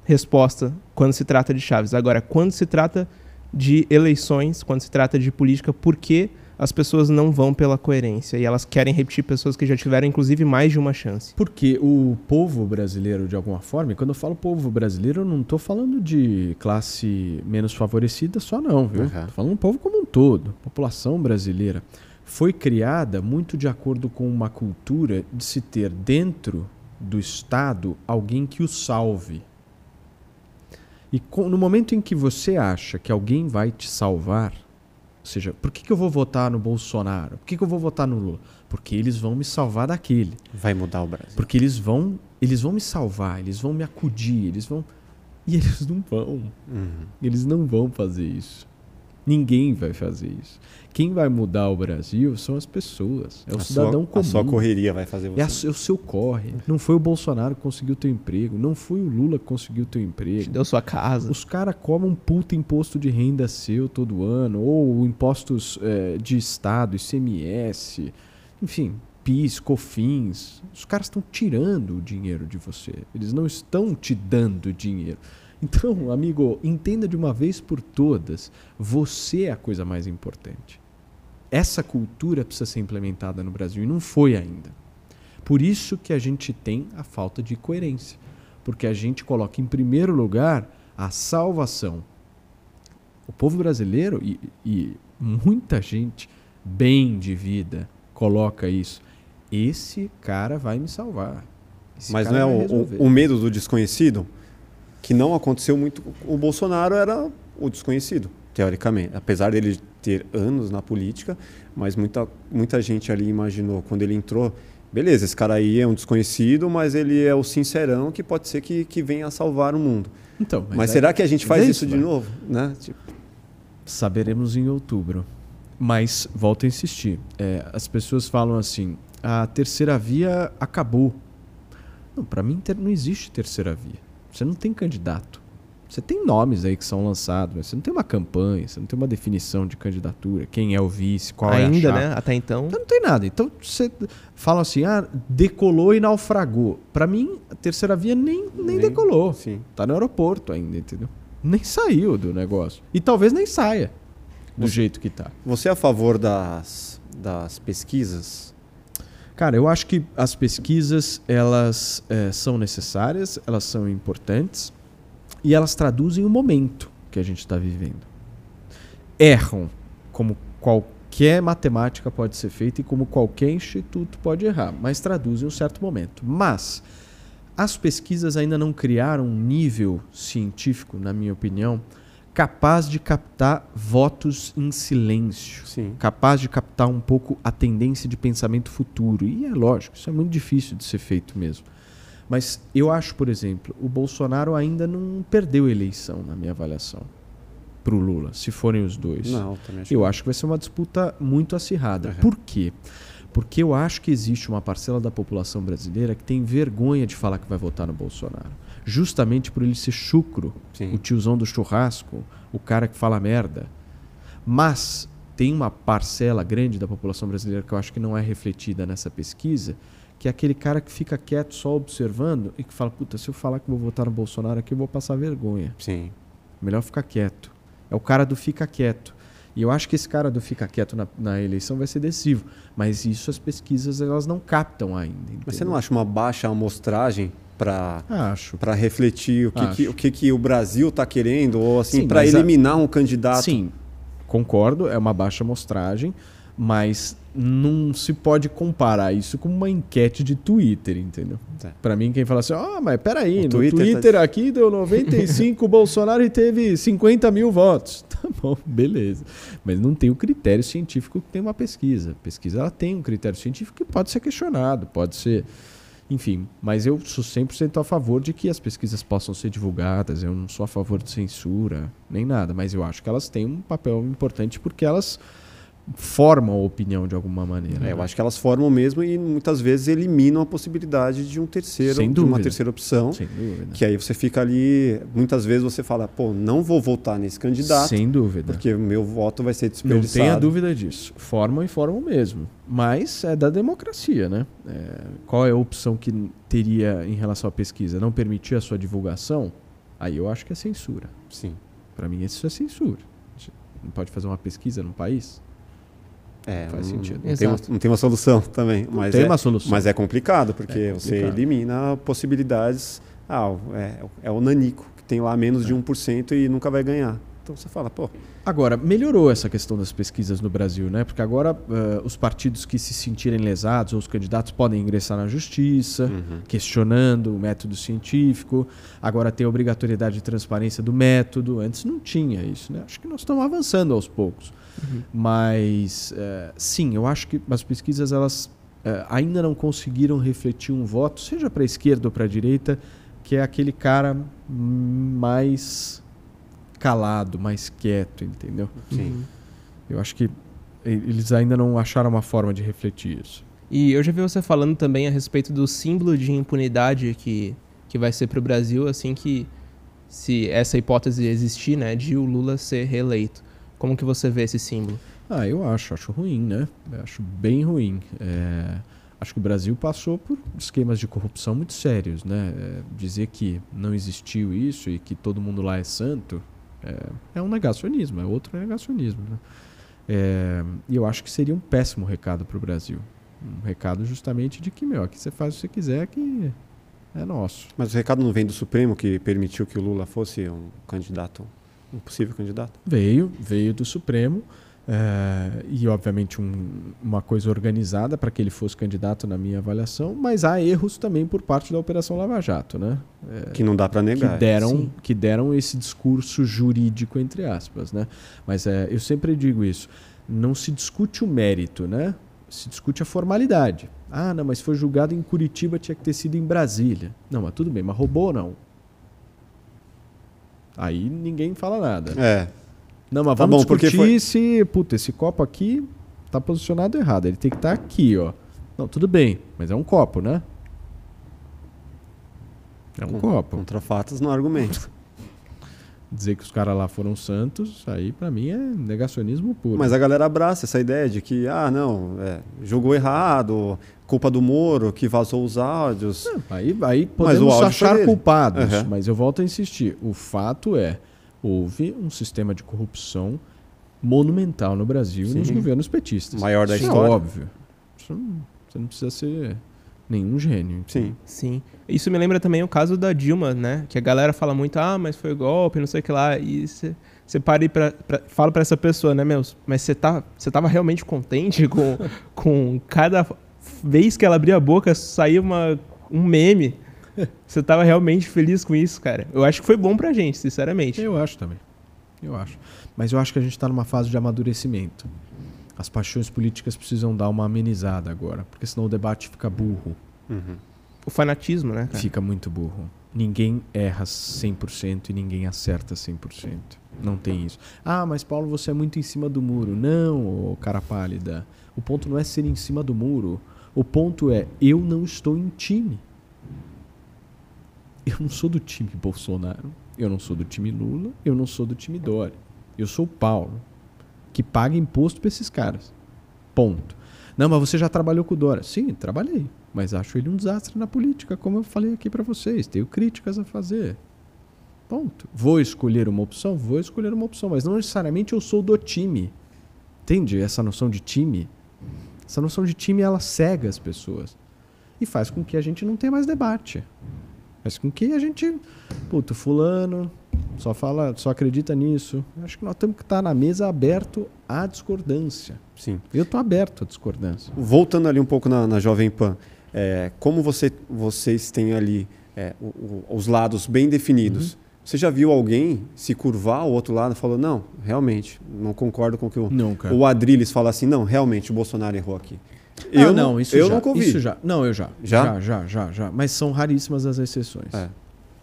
resposta quando se trata de chaves. Agora, quando se trata de eleições, quando se trata de política, por que as pessoas não vão pela coerência e elas querem repetir pessoas que já tiveram, inclusive, mais de uma chance.
Porque o povo brasileiro, de alguma forma, e quando eu falo povo brasileiro, eu não estou falando de classe menos favorecida só, não, viu? Estou uhum. falando do povo como um todo, população brasileira. Foi criada muito de acordo com uma cultura de se ter dentro do Estado alguém que o salve. E no momento em que você acha que alguém vai te salvar, ou seja, por que, que eu vou votar no Bolsonaro? Por que, que eu vou votar no Lula? Porque eles vão me salvar daquele.
Vai mudar o Brasil.
Porque eles vão, eles vão me salvar, eles vão me acudir, eles vão. E eles não vão. Uhum. Eles não vão fazer isso. Ninguém vai fazer isso. Quem vai mudar o Brasil são as pessoas. É o a cidadão sua, comum. A
sua correria vai fazer você.
É, a, é o seu corre. Não foi o Bolsonaro que conseguiu teu emprego. Não foi o Lula que conseguiu teu emprego. Te
deu sua casa.
Os caras cobram um puta imposto de renda seu todo ano. Ou impostos é, de Estado, ICMS. Enfim, PIS, COFINS. Os caras estão tirando o dinheiro de você. Eles não estão te dando dinheiro. Então, amigo, entenda de uma vez por todas, você é a coisa mais importante. Essa cultura precisa ser implementada no Brasil e não foi ainda. Por isso que a gente tem a falta de coerência, porque a gente coloca em primeiro lugar a salvação. O povo brasileiro e, e muita gente bem de vida coloca isso. Esse cara vai me salvar.
Esse Mas não é o, o medo do desconhecido? Que não aconteceu muito. O Bolsonaro era o desconhecido, teoricamente. Apesar dele ter anos na política, mas muita, muita gente ali imaginou, quando ele entrou, beleza, esse cara aí é um desconhecido, mas ele é o sincerão que pode ser que, que venha a salvar o mundo. Então, mas, mas é, será que a gente faz é isso, isso de novo? Né? Tipo...
Saberemos em outubro. Mas, volto a insistir, é, as pessoas falam assim, a terceira via acabou. Não, para mim não existe terceira via. Você não tem candidato. Você tem nomes aí que são lançados, mas você não tem uma campanha, você não tem uma definição de candidatura, quem é o vice, qual
Ainda,
é a
Ainda, né? Até então.
Então não tem nada. Então você fala assim, ah, decolou e naufragou. Para mim, a terceira via nem, nem, nem decolou. Sim. Tá no aeroporto ainda, entendeu? Nem saiu do negócio. E talvez nem saia do você, jeito que tá.
Você é a favor das, das pesquisas
Cara, eu acho que as pesquisas elas é, são necessárias, elas são importantes e elas traduzem o momento que a gente está vivendo. Erram, como qualquer matemática pode ser feita e como qualquer instituto pode errar, mas traduzem um certo momento. Mas as pesquisas ainda não criaram um nível científico, na minha opinião, capaz de captar votos em silêncio,
Sim.
capaz de captar um pouco a tendência de pensamento futuro. E é lógico, isso é muito difícil de ser feito mesmo. Mas eu acho, por exemplo, o Bolsonaro ainda não perdeu a eleição, na minha avaliação, para o Lula, se forem os dois.
Não, também acho
eu acho que vai ser uma disputa muito acirrada.
Uhum.
Por quê? Porque eu acho que existe uma parcela da população brasileira que tem vergonha de falar que vai votar no Bolsonaro. Justamente por ele ser chucro,
Sim.
o tiozão do churrasco, o cara que fala merda. Mas tem uma parcela grande da população brasileira que eu acho que não é refletida nessa pesquisa, que é aquele cara que fica quieto só observando e que fala: puta, se eu falar que vou votar no Bolsonaro aqui, eu vou passar vergonha.
Sim.
Melhor ficar quieto. É o cara do fica quieto. E eu acho que esse cara do fica quieto na, na eleição vai ser decisivo. Mas isso as pesquisas elas não captam ainda.
Mas você
entendeu?
não acha uma baixa amostragem para para refletir o que, que, o que, que o Brasil está querendo ou assim
Sim,
para
mas a-
eliminar um candidato?
Sim, concordo, é uma baixa amostragem, mas não se pode comparar isso com uma enquete de Twitter, entendeu?
É.
Pra mim, quem fala assim, ah, mas peraí,
O
no
Twitter
Twitter,
tá-
aqui deu 95 <laughs> Bolsonaro e teve 50 mil votos. <laughs> Tá bom, beleza. Mas não tem o critério científico que tem uma pesquisa. A pesquisa ela tem um critério científico que pode ser questionado, pode ser... Enfim, mas eu sou 100% a favor de que as pesquisas possam ser divulgadas. Eu não sou a favor de censura, nem nada. Mas eu acho que elas têm um papel importante porque elas formam a opinião de alguma maneira.
É, eu
né?
acho que elas formam mesmo e muitas vezes eliminam a possibilidade de um terceiro,
Sem
de uma terceira opção.
Sem dúvida.
Que aí você fica ali, muitas vezes você fala, pô, não vou votar nesse candidato,
Sem dúvida.
porque o meu voto vai ser
Não
desperdiçado.
tenha dúvida disso. Formam e formam mesmo. Mas é da democracia, né? É, qual é a opção que teria em relação à pesquisa? Não permitir a sua divulgação? Aí eu acho que é censura.
Sim.
Para mim, isso é censura. Não pode fazer uma pesquisa num país?
É,
Faz
não,
sentido.
Não tem, uma, não tem uma solução <laughs> também. Mas
tem
é,
uma solução.
Mas é complicado, porque
É
você
complicado.
elimina possibilidades. Ah, é, é o Nanico, que tem lá menos
É.
de 1% e nunca vai ganhar. Então você fala, pô,
Agora, melhorou essa questão das pesquisas no Brasil, né? Porque agora eh, os partidos que se sentirem lesados ou os candidatos podem ingressar na justiça,
Uhum.
questionando o método científico. Agora tem a obrigatoriedade de transparência do método. Antes não tinha isso, né? Acho que nós estamos avançando aos poucos. Mas, eh, sim, eu acho que as pesquisas elas eh, ainda não conseguiram refletir um voto, seja para a esquerda ou para a direita, que é aquele cara mais calado, mais quieto, entendeu?
sim.
Eu acho que eles ainda não acharam uma forma de refletir isso.
E eu já vi você falando também a respeito do símbolo de impunidade que, que vai ser para o Brasil assim que se essa hipótese existir, né, de o Lula ser reeleito. Como que você vê esse símbolo?
Ah, eu acho, acho ruim, né? Eu acho bem ruim. É, acho que o Brasil passou por esquemas de corrupção muito sérios, né? É, dizer que não existiu isso e que todo mundo lá é santo é, é um negacionismo, é outro negacionismo, né? É, e eu acho que seria um péssimo recado para o Brasil. Um recado justamente de que, meu, aqui você faz o que você quiser que é nosso.
Mas o recado não vem do Supremo que permitiu que o Lula fosse um candidato, um possível candidato?
Veio, veio do Supremo. eh, e, obviamente, um- uma coisa organizada para que ele fosse candidato, na minha avaliação, mas há erros também por parte da Operação Lava Jato, né? Eh,
Que não dá para
que
negar.
deram,
sim.
que deram esse discurso jurídico, entre aspas. Né? Mas eh, eu sempre digo isso: não se discute o mérito, né? se discute a formalidade. Ah, não, mas foi julgado em Curitiba, tinha que ter sido em Brasília. Não, mas tudo bem, mas roubou ou não? Aí ninguém fala nada.
É,
Não, mas
Tá
vamos
bom,
discutir
foi-
se, puta, esse copo aqui tá posicionado errado. Ele tem que estar aqui, ó. Não, tudo bem, mas é um copo, né? É um
com-
copo.
Contra fatos no argumento.
Dizer que os caras lá foram santos, aí pra mim é negacionismo puro.
Mas a galera abraça essa ideia de que, ah, não, é, julgou errado, culpa do Moro que vazou os áudios.
Aí, aí
Mas o
podemos achar culpados,
Uhum.
mas eu volto a insistir. O fato é, houve um sistema de corrupção monumental no Brasil
Sim.
nos governos petistas.
Maior da
Isso
história.
É óbvio. Isso não- você não precisa ser nenhum gênio.
Sim.
Sim. Isso me lembra também o caso da Dilma, né? Que a galera fala muito, ah, mas foi golpe, não sei o que lá. E você para e pra, pra- fala pra essa pessoa, né, meu? Mas você tá, você tava realmente contente com, <laughs> com cada vez que ela abria a boca saía uma, um meme? <laughs> Você tava realmente feliz com isso, cara? Eu acho que foi bom pra gente, sinceramente.
Eu acho também. Eu acho. Mas eu acho que a gente está numa fase de amadurecimento. As paixões políticas precisam dar uma amenizada agora, porque senão o debate fica burro.
Uhum. O fanatismo, né?
Cara? Fica muito burro. Ninguém erra 100% e ninguém acerta 100%. Não tem isso. Ah, mas Paulo, você é muito em cima do muro. Não, cara pálida. O ponto não é ser em cima do muro. O ponto é, eu não estou em time. Eu não sou do time Bolsonaro. Eu não sou do time Lula. Eu não sou do time Dória. Eu sou o Paulo, que paga imposto para esses caras. Ponto. Não, mas você já trabalhou com o Dória. Sim, trabalhei. Mas acho ele um desastre na política, como eu falei aqui para vocês. Tenho críticas a fazer. Ponto. Vou escolher uma opção? Vou escolher uma opção, mas não necessariamente eu sou do time. Entende essa noção de time? Essa noção de time ela cega as pessoas e faz com que a gente não tenha mais debate. Faz com que a gente, puto, fulano só fala, só acredita nisso. Acho que nós temos que estar na mesa aberto à discordância.
Sim.
Eu estou aberto à discordância.
Voltando ali um pouco na, na Jovem Pan, é, como você, vocês têm ali é, o, o, os lados bem definidos. Uhum. Você já viu alguém se curvar ao outro lado e falou, não, realmente, não concordo com o que o, não, o Adriles fala assim, não, realmente o Bolsonaro errou aqui.
Ah, eu não, isso eu já, nunca ouvi. Isso já. Não, eu já. Já? Já, já, já, já. Mas são raríssimas as exceções. É.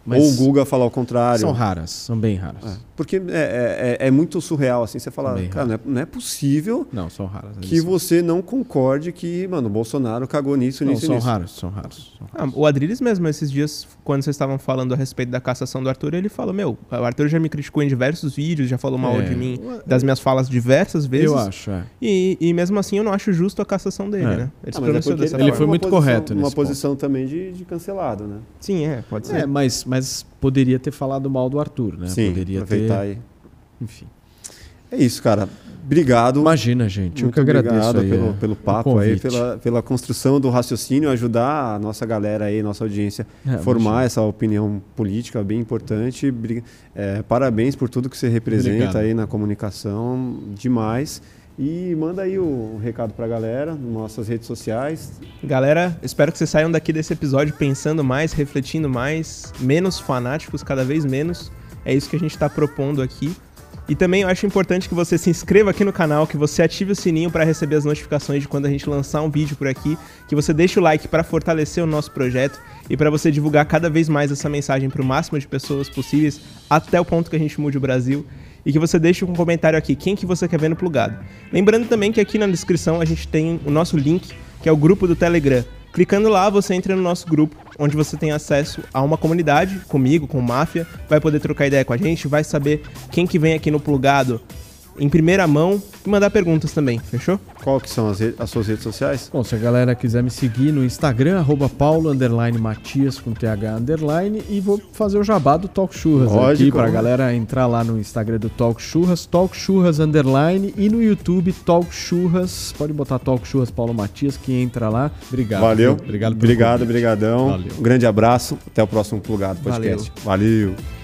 Mas Ou o Guga falar o contrário.
São raras, são bem raras.
É, porque é, é, é, é, muito surreal, assim, você falar, cara, não é, não é, possível
não, são raras,
que você não concorde que, mano, o Bolsonaro cagou nisso,
não,
nisso
são
nisso.
Raros, são raros, são
raros. Ah, o Adriles mesmo, esses dias, quando vocês estavam falando a respeito da cassação do Arthur, ele falou, meu, o Arthur já me criticou em diversos vídeos, já falou mal é. de mim, das minhas falas diversas vezes. Eu
acho, é.
E, e mesmo assim eu não acho justo a cassação dele, é. né?
Ele, ah, mas é ele, ele foi muito
posição,
correto
Uma posição ponto. também de, de cancelado, né?
Sim, é, pode ser.
É, mas, mas poderia ter falado mal do Arthur, né?
Sim,
poderia
aproveitar ter... aí. Enfim. É isso, cara. Obrigado.
Imagina, gente. Muito eu que agradeço
aí, pelo, é, pelo papo aí, pela, pela construção do raciocínio, ajudar a nossa galera aí, nossa audiência, é, formar imagina. essa opinião política bem importante. É, parabéns por tudo que você representa Obrigado. aí na comunicação. Demais. E manda aí o recado pra galera, nossas redes sociais.
Galera, espero que vocês saiam daqui desse episódio pensando mais, refletindo mais, menos fanáticos, cada vez menos. É isso que a gente está propondo aqui. E também eu acho importante que você se inscreva aqui no canal, que você ative o sininho para receber as notificações de quando a gente lançar um vídeo por aqui, que você deixe o like para fortalecer o nosso projeto e para você divulgar cada vez mais essa mensagem para o máximo de pessoas possíveis, até o ponto que a gente mude o Brasil e que você deixe um comentário aqui, quem que você quer ver no plugado. Lembrando também que aqui na descrição a gente tem o nosso link, que é o grupo do Telegram. Clicando lá, você entra no nosso grupo, onde você tem acesso a uma comunidade, comigo, com Máfia, vai poder trocar ideia com a gente, vai saber quem que vem aqui no plugado em primeira mão e mandar perguntas também, fechou?
Qual que são as, as, suas redes sociais?
Bom, se a galera quiser me seguir no Instagram, arroba paulo, underline, matias, com th, underline, e vou fazer o jabá do Talk Churras Lógico. aqui, pra galera entrar lá no Instagram do Talk Churras, Talk Churras, underline, e no YouTube, Talk Churras, pode botar Talk Churras Paulo Matias, que entra lá. Obrigado.
Valeu. Obrigado, Obrigado, brigadão. Valeu. Um grande abraço, até o próximo Plugado Podcast. Valeu. Valeu.